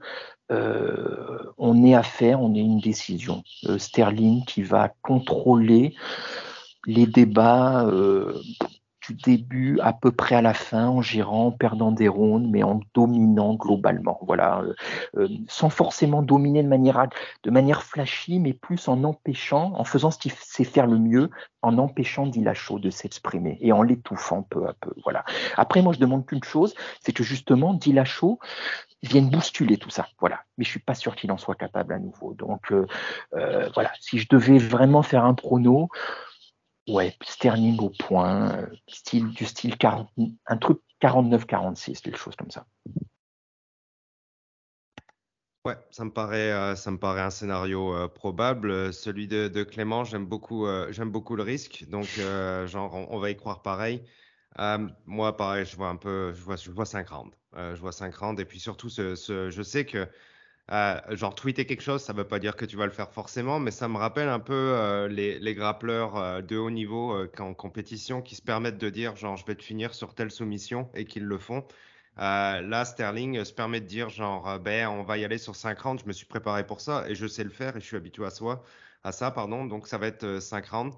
on ait affaire, on ait une décision. Sterling qui va contrôler les débats euh, du début à peu près à la fin, en gérant, en perdant des rondes, mais en dominant globalement. Voilà, euh, euh, sans forcément dominer de manière, de manière flashy, mais plus en empêchant, en faisant ce qu'il sait faire le mieux, en empêchant Dillashaw de s'exprimer et en l'étouffant peu à peu. Voilà. Après, moi, je demande qu'une chose, c'est que justement, Dillashaw vienne bousculer tout ça. Voilà. Mais je suis pas sûr qu'il en soit capable à nouveau. Donc, voilà. Si je devais vraiment faire un prono, Ouais, Sterling au point, euh, style, du style 40, un truc 49-46, quelque chose comme ça. Ouais, ça me paraît, euh, ça me paraît un scénario euh, probable. Celui de, Clément, j'aime beaucoup, j'aime beaucoup le risque. Donc, genre, on, va y croire pareil. moi, pareil, je vois un peu, je vois, je vois 5 rounds. je vois 5 rounds. Et puis surtout, ce, je sais que euh, genre tweeter quelque chose, ça ne veut pas dire que tu vas le faire forcément, mais ça me rappelle un peu euh, les, les, grappleurs euh, de haut niveau en compétition qui se permettent de dire genre je vais te finir sur telle soumission et qu'ils le font. là, Sterling se permet de dire genre ben on va y aller sur 5 rounds, je me suis préparé pour ça et je sais le faire et je suis habitué à, soi, à ça, pardon, donc ça va être 5 rounds.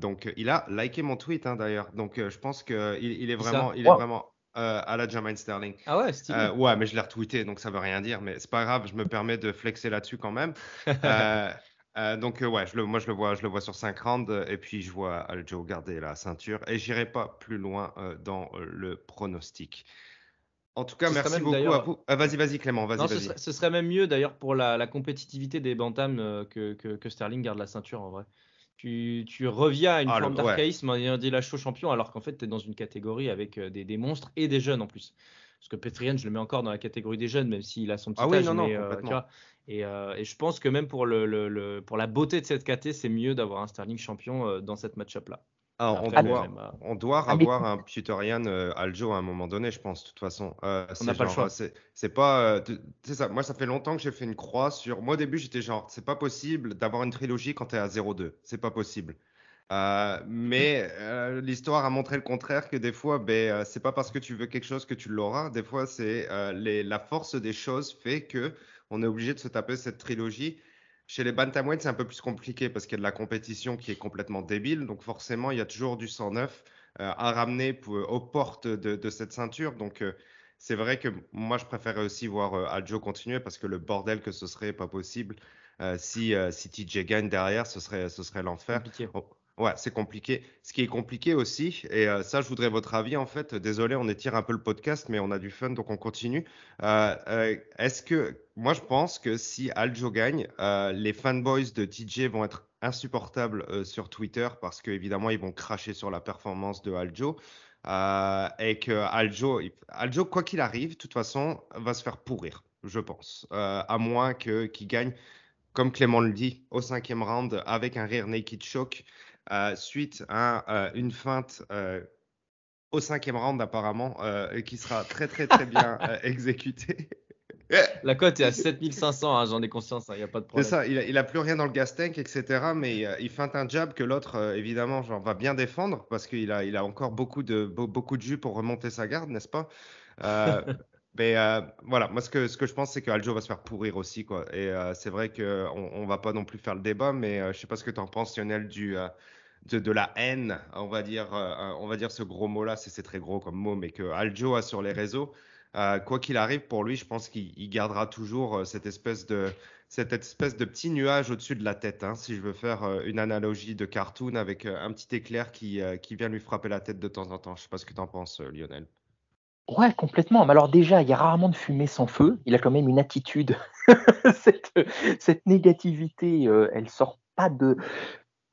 donc il a liké mon tweet hein, d'ailleurs, donc je pense qu'il il est vraiment, il est vraiment euh, à la Jermaine Sterling. Ah ouais, stylé. Euh, ouais, mais je l'ai retweeté, donc ça veut rien dire, mais c'est pas grave, je me permets de flexer là-dessus quand même. Euh, donc ouais, je le, moi je le vois, je le vois sur 5 rounds et puis je vois Aljo garder la ceinture et j'irai pas plus loin dans le pronostic. En tout cas, merci beaucoup à vous. vas-y, vas-y Clément, vas-y. vas ce, ce, serait même mieux d'ailleurs pour la, compétitivité des bantams que, que, Sterling garde la ceinture en vrai tu, reviens à une ah, forme d'archaïsme en ayant dit la show champion, alors qu'en fait, tu es dans une catégorie avec euh, des, monstres et des jeunes en plus. Parce que Petrian, je le mets encore dans la catégorie des jeunes, même s'il a son petit ah âge. Euh, euh, et, je pense que même pour, le, pour la beauté de cette KT, c'est mieux d'avoir un Sterling champion dans cette match-up-là. Ah, on, Après, doit, même, on doit Ah, mais- avoir un Tutorian euh, Aljo à un moment donné, je pense, de toute façon. Euh, c'est n'a pas le choix. C'est pas. euh, ça. Moi, ça fait longtemps que j'ai fait une croix sur. Moi, au début, j'étais genre, c'est pas possible d'avoir une trilogie quand t'es à 0-2. C'est pas possible. Euh, mais euh, l'histoire a montré le contraire, que des fois, ben, euh, c'est pas parce que tu veux quelque chose que tu l'auras. Des fois, c'est euh, la force des choses fait que on est obligé de se taper cette trilogie. Chez les bantamweight, c'est un peu plus compliqué parce qu'il y a de la compétition qui est complètement débile. Donc forcément, il y a toujours du 109 euh, à ramener pour- aux portes de, de cette ceinture. Donc euh, c'est vrai que moi, je préférais aussi voir euh, Aljo continuer parce que le bordel que ce serait pas possible euh, si, euh, si TJ gagne derrière, ce serait, ce serait l'enfer. Ouais, c'est compliqué. Ce qui est compliqué aussi, et euh, ça, je voudrais votre avis en fait. Désolé, on étire un peu le podcast, mais on a du fun, donc on continue. Euh, euh, est-ce que, moi, je pense que si Aljo gagne, les fanboys de TJ vont être insupportables sur Twitter parce qu'évidemment, ils vont cracher sur la performance de Aljo. Et que Aljo, Aljo, quoi qu'il arrive, de toute façon, va se faire pourrir, je pense. À moins qu'il gagne, comme Clément le dit, au cinquième round avec un rire naked choke suite à euh, une feinte euh, au cinquième round apparemment euh, qui sera très très très bien euh, exécutée. La cote est à 7500, hein, j'en ai conscience, il n'y a pas de C'est problème. ça, il a, il a plus rien dans le gas tank, etc. Mais euh, il feinte un jab que l'autre, euh, évidemment, genre, va bien défendre parce qu'il a, il a encore beaucoup de, beau- beaucoup de jus pour remonter sa garde, n'est-ce pas? Euh, Mais euh, voilà, moi ce que, ce que je pense, c'est que Aljo va se faire pourrir aussi, quoi. Et euh, c'est vrai qu'on on va pas non plus faire le débat, mais euh, je sais pas ce que tu en penses, Lionel, du, euh, de, la haine, on va dire, euh, on va dire ce gros mot-là, c'est très gros comme mot, mais que Aljo a sur les réseaux. Euh, quoi qu'il arrive, pour lui, je pense qu'il il gardera toujours euh, cette espèce de, cette espèce de petit nuage au-dessus de la tête. hein, si je veux faire une analogie de cartoon avec un petit éclair qui, qui vient lui frapper la tête de temps en temps. Je sais pas ce que tu en penses, Lionel. Ouais, complètement. Mais alors déjà, il y a rarement de fumée sans feu. Il a quand même une attitude. cette, cette négativité, euh, elle sort pas de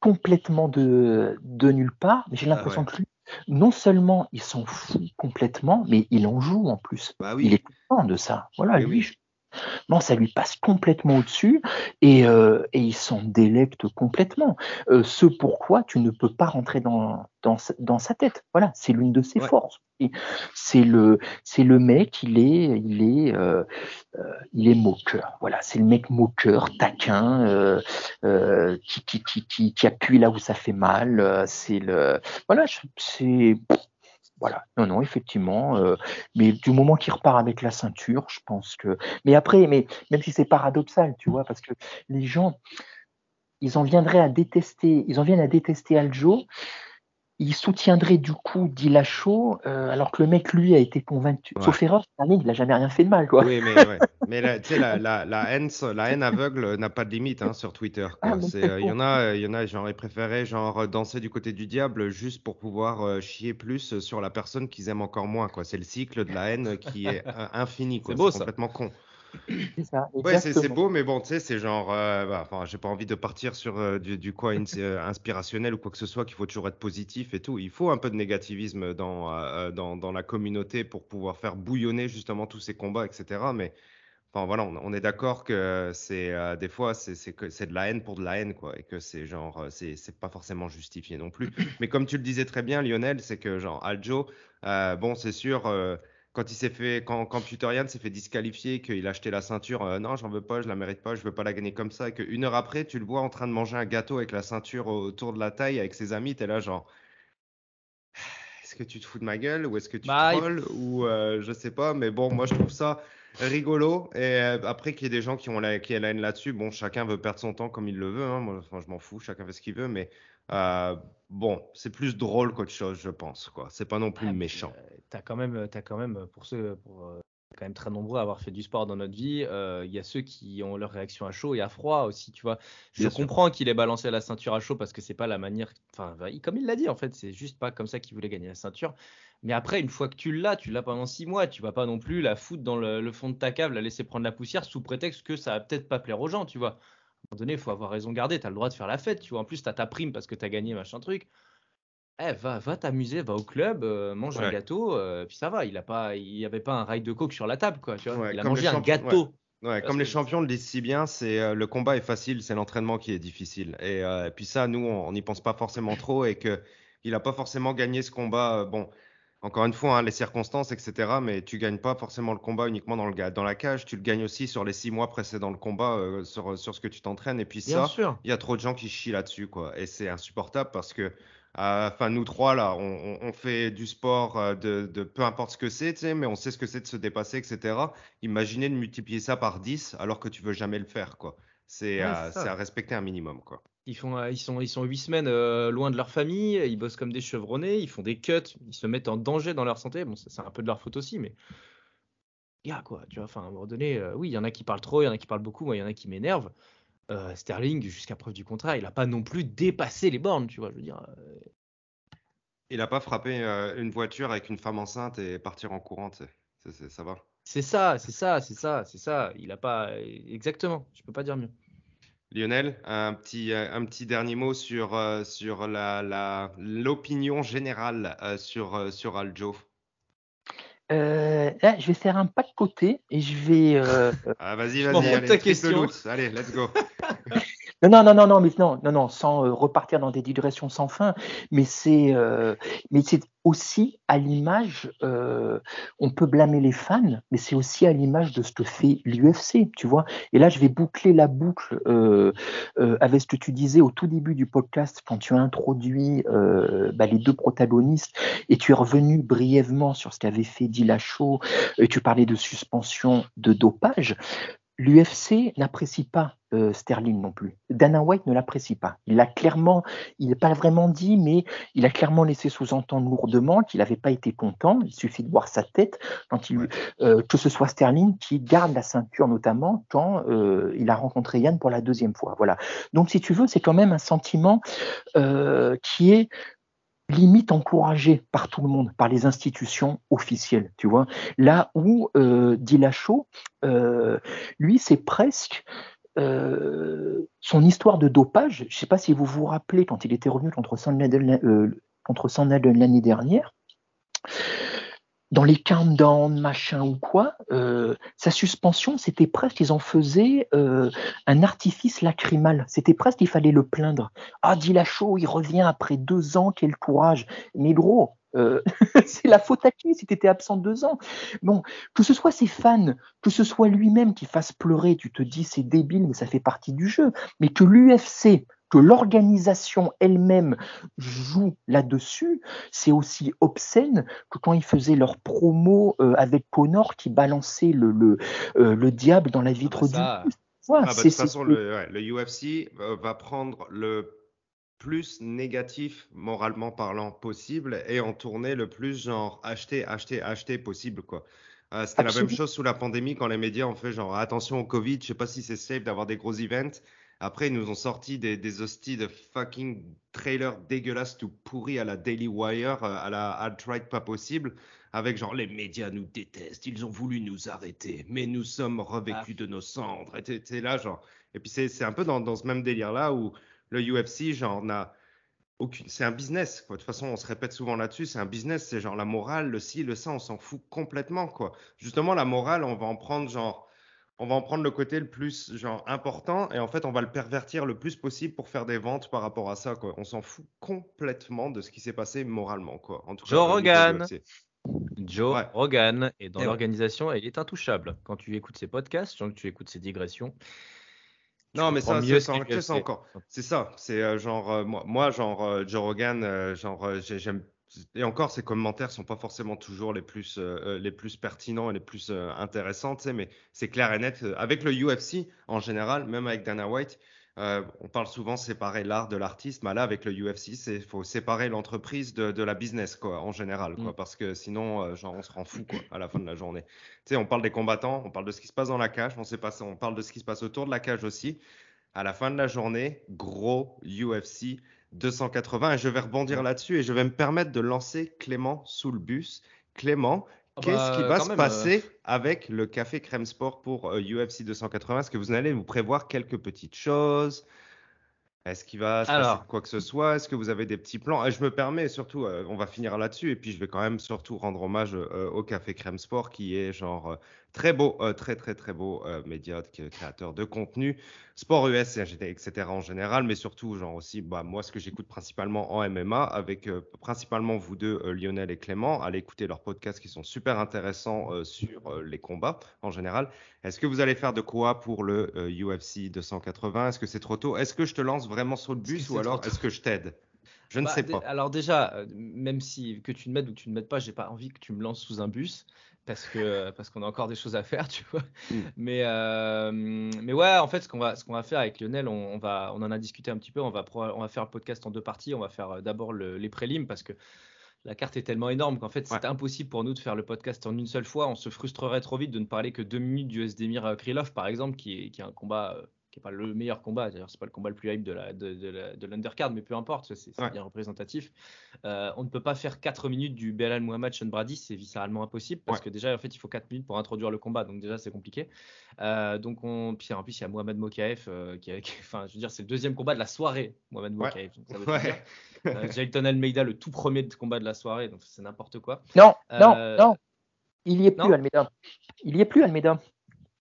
complètement de, de nulle part. J'ai l'impression Ah ouais. que lui, non seulement il s'en fout complètement, mais il en joue en plus. Bah Il est content de ça. Voilà, Oui, lui, oui. Non, ça lui passe complètement au-dessus et, euh, et il s'en délecte complètement. Euh, ce pourquoi tu ne peux pas rentrer dans, dans, sa- dans sa tête. Voilà, c'est l'une de ses Ouais. forces. C'est le, c'est le mec, il est, il est, euh, il est moqueur. Voilà, c'est le mec moqueur, taquin, qui, qui, qui, qui, qui appuie là où ça fait mal. C'est le, voilà, c'est, voilà. Non, non, effectivement. euh, mais du moment qu'il repart avec la ceinture, je pense que. Mais après, mais même si c'est paradoxal, tu vois, parce que les gens, ils en viendraient à détester, ils en viennent à détester Aljo. Ils soutiendraient du coup Dillashaw, euh, alors que le mec, lui, a été convaincu. Ouais. Sauf erreur, cette année, il n'a jamais rien fait de mal, quoi. Oui, mais, ouais. mais la, tu sais, la, la, la haine, la haine aveugle n'a pas de limite hein, sur Twitter. Ah, euh, Il y en faux. a, euh, il y en a, j'aurais préféré genre danser du côté du diable juste pour pouvoir euh, chier plus sur la personne qu'ils aiment encore moins. quoi. C'est le cycle de la haine qui est euh, infini. quoi. C'est beau, complètement con. C'est ça, Ouais, c'est c'est exactement. beau, mais bon, tu sais, c'est genre, euh, bah, enfin, j'ai pas envie de partir sur euh, du, du quoi euh, inspirationnel ou quoi que ce soit, qu'il faut toujours être positif et tout. Il faut un peu de négativisme dans, euh, dans, dans la communauté pour pouvoir faire bouillonner justement tous ces combats, etc. Mais enfin voilà, on, on est d'accord que c'est des fois c'est de la haine pour de la haine quoi, et que c'est genre c'est pas forcément justifié non plus. Mais comme tu le disais très bien, Lionel, c'est que genre Aljo, bon, c'est sûr. Quand il s'est fait, quand, Putorian s'est fait disqualifier, qu'il a acheté la ceinture, euh, non, j'en veux pas, je la mérite pas, je veux pas la gagner comme ça, et qu'une heure après, tu le vois en train de manger un gâteau avec la ceinture autour de la taille avec ses amis, t'es là genre, est-ce que tu te fous de ma gueule ou est-ce que tu Bah, il- trolls ou euh, je sais pas, mais bon, moi je trouve ça rigolo. Et euh, après qu'il y ait des gens qui ont la, qui aient la haine là-dessus, bon, chacun veut perdre son temps comme il le veut, hein, moi, enfin, je m'en fous, chacun fait ce qu'il veut, mais euh, bon, c'est plus drôle qu'autre chose, je pense, quoi. C'est pas non plus Ah, méchant. euh, T'as quand même, t'as quand même, pour ceux, pour euh, quand même très nombreux à avoir fait du sport dans notre vie, euh, il y a ceux qui ont leur réaction à chaud et à froid aussi, tu vois. Je Bien sûr. comprends qu'il ait balancé la ceinture à chaud parce que c'est pas la manière, enfin, il- comme il l'a dit en fait, c'est juste pas comme ça qu'il voulait gagner la ceinture. Mais après, une fois que tu l'as, tu l'as pendant six mois, tu vas pas non plus la foutre dans le, le fond de ta cave, la laisser prendre la poussière sous prétexte que ça va peut-être pas plaire aux gens, tu vois. Moment donné, il faut avoir raison gardée, tu as le droit de faire la fête, tu vois. En plus, tu as ta prime parce que tu as gagné, machin truc. Eh, va, va t'amuser, va au club, euh, mange un gâteau, euh, puis ça va. Il a pas, il y avait pas un rail de coke sur la table, quoi. Tu vois. Ouais, il a mangé un gâteau. Ouais, comme les champions le disent si bien, c'est euh, le combat est facile, c'est l'entraînement qui est difficile. Et, puis ça, nous, on n'y pense pas forcément trop et que Il n'a pas forcément gagné ce combat. bon, encore une fois, hein, les circonstances, etc. Mais tu gagnes pas forcément le combat uniquement dans, le, dans la cage. Tu le gagnes aussi sur les six mois précédents le combat, euh, sur, sur, ce que tu t'entraînes. Et puis ça, il y a trop de gens qui chient là-dessus, quoi. Et c'est insupportable parce que, enfin, nous trois là, on, fait du sport euh, de, de, peu importe ce que c'est, mais on sait ce que c'est de se dépasser, etc. Imaginez de multiplier ça par 10 alors que tu veux jamais le faire, quoi. C'est à, à respecter un minimum, quoi. Ils, font, euh, ils, sont, ils sont 8 semaines euh, loin de leur famille, ils bossent comme des chevronnés, ils font des cuts, ils se mettent en danger dans leur santé. Bon, c'est un peu de leur faute aussi, mais. Yeah, quoi, tu vois, enfin, à un moment donné, euh, oui, il y en a qui parlent trop, il y en a qui parlent beaucoup, moi, il y en a qui m'énervent. Sterling, jusqu'à preuve du contraire, il n'a pas non plus dépassé les bornes, tu vois, je veux dire. Il n'a pas frappé une voiture avec une femme enceinte et partir en courant, ça va. C'est ça, c'est ça, c'est ça, c'est ça. Il n'a pas. Exactement, je peux pas dire mieux. Lionel, un petit, euh, un petit dernier mot sur, euh, sur la, l'opinion générale euh, sur, sur Aljo. je vais faire un pas de côté et je vais. ah, vas-y, vas-y, allez, question. allez, let's go. Non, non, non, non, mais non, non, non, sans euh, repartir dans des digressions sans fin, mais c'est, euh, mais c'est aussi à l'image, euh, on peut blâmer les fans, mais c'est aussi à l'image de ce que fait l'UFC, tu vois. Et là, je vais boucler la boucle avec ce que tu disais au tout début du podcast quand tu as introduit bah, les deux protagonistes et tu es revenu brièvement sur ce qu'avait fait Dillashaw et tu parlais de suspension de dopage. L'UFC n'apprécie pas euh, Sterling non plus. Dana White ne l'apprécie pas. Il l'a clairement, il n'a pas vraiment dit, mais il a clairement laissé sous-entendre lourdement qu'il n'avait pas été content. Il suffit de voir sa tête quand il, euh, que ce soit Sterling qui garde la ceinture notamment quand euh, il a rencontré Yann pour la deuxième fois. Voilà. Donc si tu veux, c'est quand même un sentiment qui est limite encouragé par tout le monde, par les institutions officielles, tu vois. Là où euh, euh, lui, c'est presque euh, son histoire de dopage. Je ne sais pas si vous vous rappelez quand il était revenu contre Sandler euh, l'année dernière dans les countdowns, machin ou quoi, euh, sa suspension, c'était presque, ils en faisaient euh, un artifice lacrymal. C'était presque, il fallait le plaindre. Ah, dit la chaud, il revient après deux ans, quel courage. Mais gros, euh, c'est la faute à qui si tu étais absent deux ans? Bon, que ce soit ses fans, que ce soit lui-même qui fasse pleurer, tu te dis c'est débile, mais ça fait partie du jeu. Mais que l'UFC que l'organisation elle-même joue là-dessus, c'est aussi obscène que quand ils faisaient leur promo euh, avec Connor qui balançait le, le, euh, le diable dans la ah vitre bah du ah bah, de toute façon, le, le, UFC euh, va prendre le plus négatif moralement parlant possible et en tourner le plus genre acheter, acheter, acheter possible quoi. C'était la même chose sous la pandémie quand les médias ont fait genre attention au Covid, je sais pas si c'est safe d'avoir des gros events. Après, ils nous ont sorti des, des hosties de fucking trailers dégueulasses tout pourris à la Daily Wire, euh, à la alt-right pas possible, avec genre les médias nous détestent, ils ont voulu nous arrêter, mais nous sommes revêtus de nos cendres. Et là, genre. Et puis c'est un peu dans, dans ce même délire-là où le UFC, genre, n'a aucune. C'est un business, quoi. De toute façon, on se répète souvent là-dessus, c'est un business, c'est genre la morale, le ci, le ça, on s'en fout complètement, quoi. Justement, la morale, on va en prendre genre on va en prendre le côté le plus genre important et en fait on va le pervertir le plus possible pour faire des ventes par rapport à ça quoi. On s'en fout complètement de ce qui s'est passé moralement quoi. En tout Joe Rogan. Joe Rogan est dans l'organisation et il est intouchable. Quand tu écoutes ses podcasts, quand tu écoutes ses digressions. Non, mais ça, c'est encore. C'est ça. C'est euh, genre, euh, moi, moi, genre, euh, Joe Rogan, genre, j'aime et encore, ces commentaires sont pas forcément toujours les plus, euh, euh, les plus pertinents et les plus euh, intéressants, mais c'est clair et net. Avec le UFC, en général, même avec Dana White, on parle souvent séparer l'art de l'artiste, mais là, avec le UFC, il faut séparer l'entreprise de, de, la business, quoi, en général, quoi, mm. parce que sinon, genre, on se rend fou, quoi, à la fin de la journée. Tu sais, on parle des combattants, on parle de ce qui se passe dans la cage, on, sait pas, on parle de ce qui se passe autour de la cage aussi. À la fin de la journée, gros UFC, 280. Et je vais rebondir là-dessus et je vais me permettre de lancer Clément sous le bus. Clément, ah qu'est-ce bah, qui va se passer euh, avec le Café Crème Sport pour UFC euh, 280 Est-ce que vous allez vous prévoir quelques petites choses? Est-ce qu'il va se passer quoi que ce soit? Est-ce que vous avez des petits plans? Je me permets surtout, on va finir là-dessus, et puis je vais quand même surtout rendre hommage au Café Crème Sport, qui est genre Très beau, euh, très très très beau euh, média créateur de contenu, sport US etc. en général, mais surtout genre aussi bah, moi ce que j'écoute principalement en MMA avec euh, principalement vous deux Lionel et Clément, allez écouter leurs podcasts qui sont super intéressants sur les combats en général. Est-ce que vous allez faire de quoi pour le UFC 280 Est-ce que c'est trop tôt? Est-ce que je te lance vraiment sur le bus ou alors est-ce que je t'aide? Je ne bah, sais pas. Alors déjà, même si que tu ne m'aides ou que tu ne m'aides pas, j'ai pas envie que tu me lances sous un bus parce que parce qu'on a encore des choses à faire, tu vois. Mm. Mais euh, mais ouais, en fait, ce qu'on va ce qu'on va faire avec Lionel, on, va on en a discuté un petit peu. On va on va faire le podcast en deux parties. On va faire euh, d'abord les prélims parce que la carte est tellement énorme qu'en fait, c'est impossible pour nous de faire le podcast en une seule fois. On se frustrerait trop vite de ne parler que deux minutes du SDMIR euh, Krylov, par exemple, qui est, qui est un combat qui n'est pas le meilleur combat, d'ailleurs c'est pas le combat le plus hype de la de, de, l'undercard, mais peu importe, c'est bien représentatif. Euh, on ne peut pas faire 4 minutes du Belal Muhammad Sean Brady, c'est viscéralement impossible parce que déjà en fait il faut 4 minutes pour introduire le combat, donc déjà c'est compliqué. Euh, donc on, puis en plus il y a Mohamed Mokaef euh, qui, enfin je veux dire c'est le deuxième combat de la soirée, Mohamed Mokaef. Ouais. Jailton Almeida le tout premier combat de la soirée, donc c'est n'importe quoi. Non, non, non, il y est plus Almeida. Il y est plus Almeida.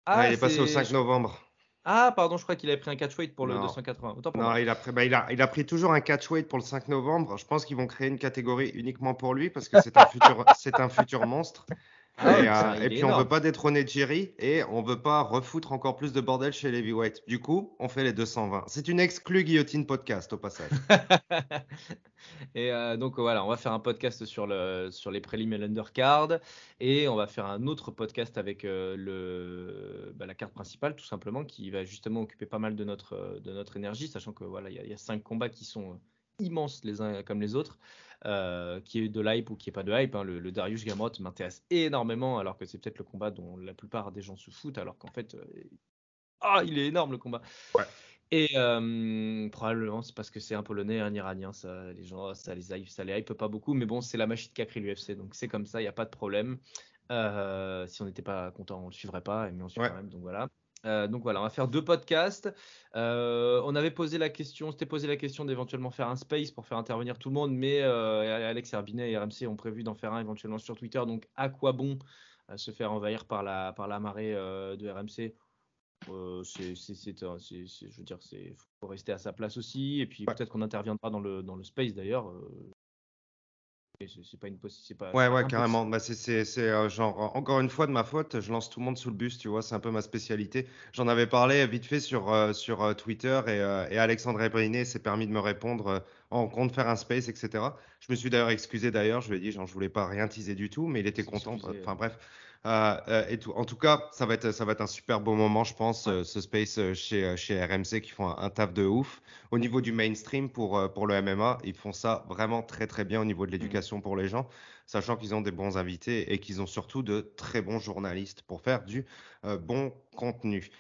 Ah, il est passé au 5 novembre. Ah, pardon, je crois qu'il avait pris un catchweight pour le 280. non, il a, pris, bah, il, a, il a pris toujours un catchweight pour le 5 novembre. Je pense qu'ils vont créer une catégorie uniquement pour lui parce que c'est un futur, c'est un futur monstre. Ah et, euh, puis on veut pas détrôner Jerry et on veut pas refoutre encore plus de bordel chez les heavyweight. Du coup, on fait les 220. C'est une exclue guillotine podcast au passage. et euh, donc voilà, on va faire un podcast sur, le, sur les préliminaires undercard et on va faire un autre podcast avec euh, le, bah, la carte principale tout simplement qui va justement occuper pas mal de notre, de notre énergie, sachant que voilà, il y, a cinq combats qui sont immenses les uns comme les autres. Euh, qui est de l'hype ou qui est pas de hype. Hein. Le, Darius Gamrot m'intéresse énormément, alors que c'est peut-être le combat dont la plupart des gens se foutent, alors qu'en fait, euh, ah, il est énorme le combat. Et euh, probablement c'est parce que c'est un Polonais, un Iranien, ça, les gens, ça les hype, ça les hype pas beaucoup, mais bon, c'est la machine qui a créé l'UFC, donc c'est comme ça, il n'y a pas de problème. si on n'était pas content, on le suivrait pas, mais on suit quand même, donc voilà. Euh, donc voilà, on va faire deux podcasts. Euh, on avait posé la question, s'était posé la question d'éventuellement faire un space pour faire intervenir tout le monde, mais euh, Alex Herbinet et RMC ont prévu d'en faire un éventuellement sur Twitter. Donc à quoi bon se faire envahir par la, par la marée de RMC c'est, je veux dire, c'est faut rester à sa place aussi. Et puis peut-être qu'on interviendra dans le, dans le space d'ailleurs c'est pas une c'est pas ouais ouais carrément. Bah c'est euh, genre encore une fois de ma faute je lance tout le monde sous le bus tu vois c'est un peu ma spécialité. J'en avais parlé vite fait sur euh, sur euh, Twitter et, et Alexandre Ebriné s'est permis de me répondre en compte faire un space etc je me suis d'ailleurs excusé d'ailleurs je lui ai dit genre je voulais pas rien teaser du tout mais il était content enfin bref euh, euh, et tout. En tout cas, ça va être, ça va être un super beau moment, je pense, euh, ce space chez, chez RMC qui font un, taf de ouf. Au niveau du mainstream pour, pour le MMA, ils font ça vraiment très très bien au niveau de mmh. l'éducation pour les gens, sachant qu'ils ont des bons invités et qu'ils ont surtout de très bons journalistes pour faire du bon contenu.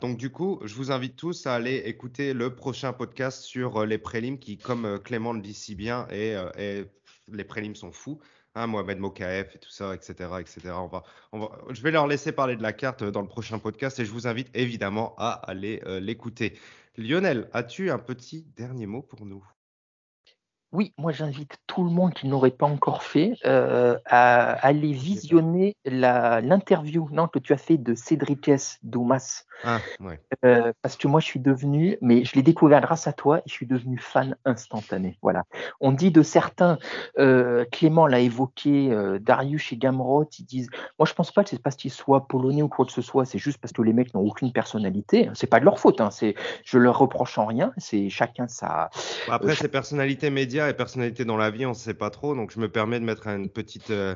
donc du coup, je vous invite tous à aller écouter le prochain podcast sur les prélims qui, comme Clément le dit si bien, et, et les prélims sont fous. Hein, Mohamed Mokaef et tout ça, etc. etc. On va, on va, je vais leur laisser parler de la carte dans le prochain podcast et je vous invite évidemment à aller euh, l'écouter. Lionel, as-tu un petit dernier mot pour nous? Oui, moi j'invite tout le monde qui n'aurait pas encore fait euh, à, aller visionner l'interview que tu as fait de Cédric S. Domas. Ah, euh, parce que moi je suis devenu, mais je l'ai découvert grâce à toi et je suis devenu fan instantané. Voilà. On dit de certains, euh, Clément l'a évoqué, Darius et Gamrot, ils disent, moi je pense pas que c'est parce qu'ils soient polonais ou quoi que ce soit, c'est juste parce que les mecs n'ont aucune personnalité. C'est pas de leur faute, hein, je leur reproche en rien, c'est chacun sa. Après, ces personnalités médias et personnalité dans la vie, on ne sait pas trop. Donc, je me permets de mettre une petite. Euh,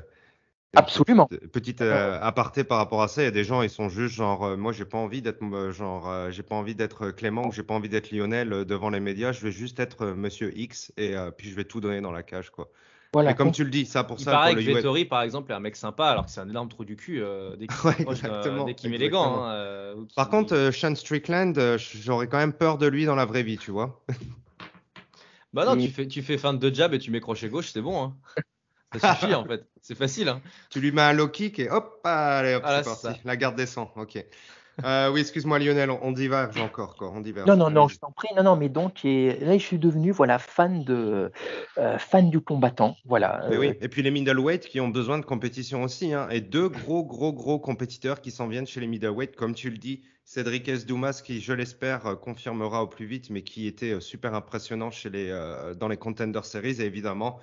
Absolument. Petite, euh, aparté par rapport à ça. Il y a des gens, ils sont juste genre, euh, moi, j'ai pas envie d'être, genre, j'ai pas envie d'être Clément ou j'ai pas envie d'être Lionel devant les médias. Je vais juste être Monsieur X et puis je vais tout donner dans la cage, quoi. Voilà, comme tu le dis, ça pour il ça. Paraît que Vettori, par exemple, est un mec sympa, alors que c'est un énorme trou du cul dès qu'il met les gants. Hein, par contre, Sean Strickland, j'aurais quand même peur de lui dans la vraie vie, tu vois. Bah non, tu fais, tu fais fin de jab et tu mets crochet gauche, c'est bon. Hein. Ça suffit en fait. C'est facile. Hein. Tu lui mets un low kick et hop, allez, hop, c'est parti. La garde descend. Ok. Euh, oui, excuse-moi Lionel, on, diverge encore, quoi. On diverge. Non, non, non, je t'en prie. Non, non, mais donc là, je suis devenu voilà fan de euh, fan du combattant, voilà. Et, oui. Et puis les middleweight qui ont besoin de compétition aussi, hein. Et deux gros, gros, gros compétiteurs qui s'en viennent chez les middleweight, comme tu le dis. Cédric S. Dumas, qui, je l'espère, confirmera au plus vite, mais qui était super impressionnant chez les, dans les Contender Series. Et évidemment,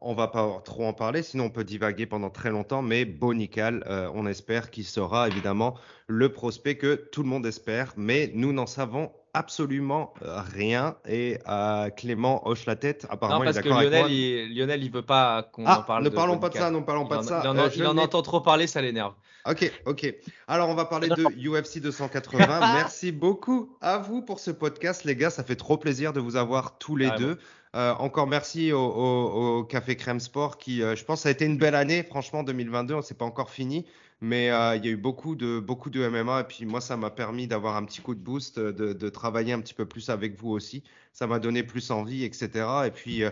on va pas trop en parler, sinon on peut divaguer pendant très longtemps, mais Bonical, euh, on espère qu'il sera évidemment le prospect que tout le monde espère, mais nous n'en savons absolument euh, rien et euh, Clément hoche la tête. Apparemment, non, parce que Lionel, il, Lionel, il veut pas qu'on ah, en parle. Ne parlons pas de ça, ne parlons pas de ça. Il en, entend trop parler, ça l'énerve. Ok, ok. Alors, on va parler de UFC 280. Merci beaucoup à vous pour ce podcast, les gars. Ça fait trop plaisir de vous avoir tous les deux. Euh, encore merci au, Café Crème Sport qui, euh, je pense, a été une belle année. Franchement, 2022, on s'est pas encore fini, mais euh, il y a eu beaucoup de, beaucoup de MMA. Et puis moi, ça m'a permis d'avoir un petit coup de boost, de, travailler un petit peu plus avec vous aussi. Ça m'a donné plus envie, etc. Et puis,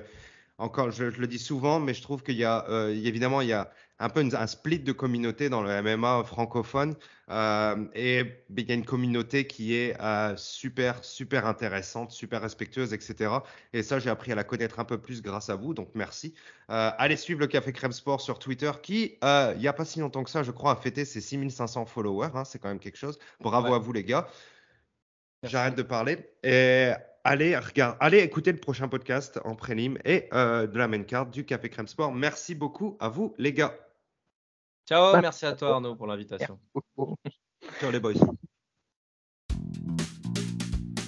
encore, je, le dis souvent, mais je trouve qu'il y a, évidemment, il y a un peu un split de communauté dans le MMA francophone. Euh, et il y a une communauté qui est euh, super, super intéressante, super respectueuse, etc. Et ça, j'ai appris à la connaître un peu plus grâce à vous. Donc, merci. Euh, allez suivre le Café Crème Sport sur Twitter, qui, il n'y a pas si longtemps que ça, je crois, a fêté ses 6500 followers. Hein. c'est quand même quelque chose. Bravo à vous, les gars. J'arrête de parler. Et allez, regarde, allez écouter le prochain podcast en prélim et de la main card du Café Crème Sport. Merci beaucoup à vous, les gars. Ciao, merci à toi Arnaud pour l'invitation. Ciao les boys.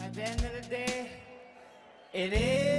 At the end of the day, it is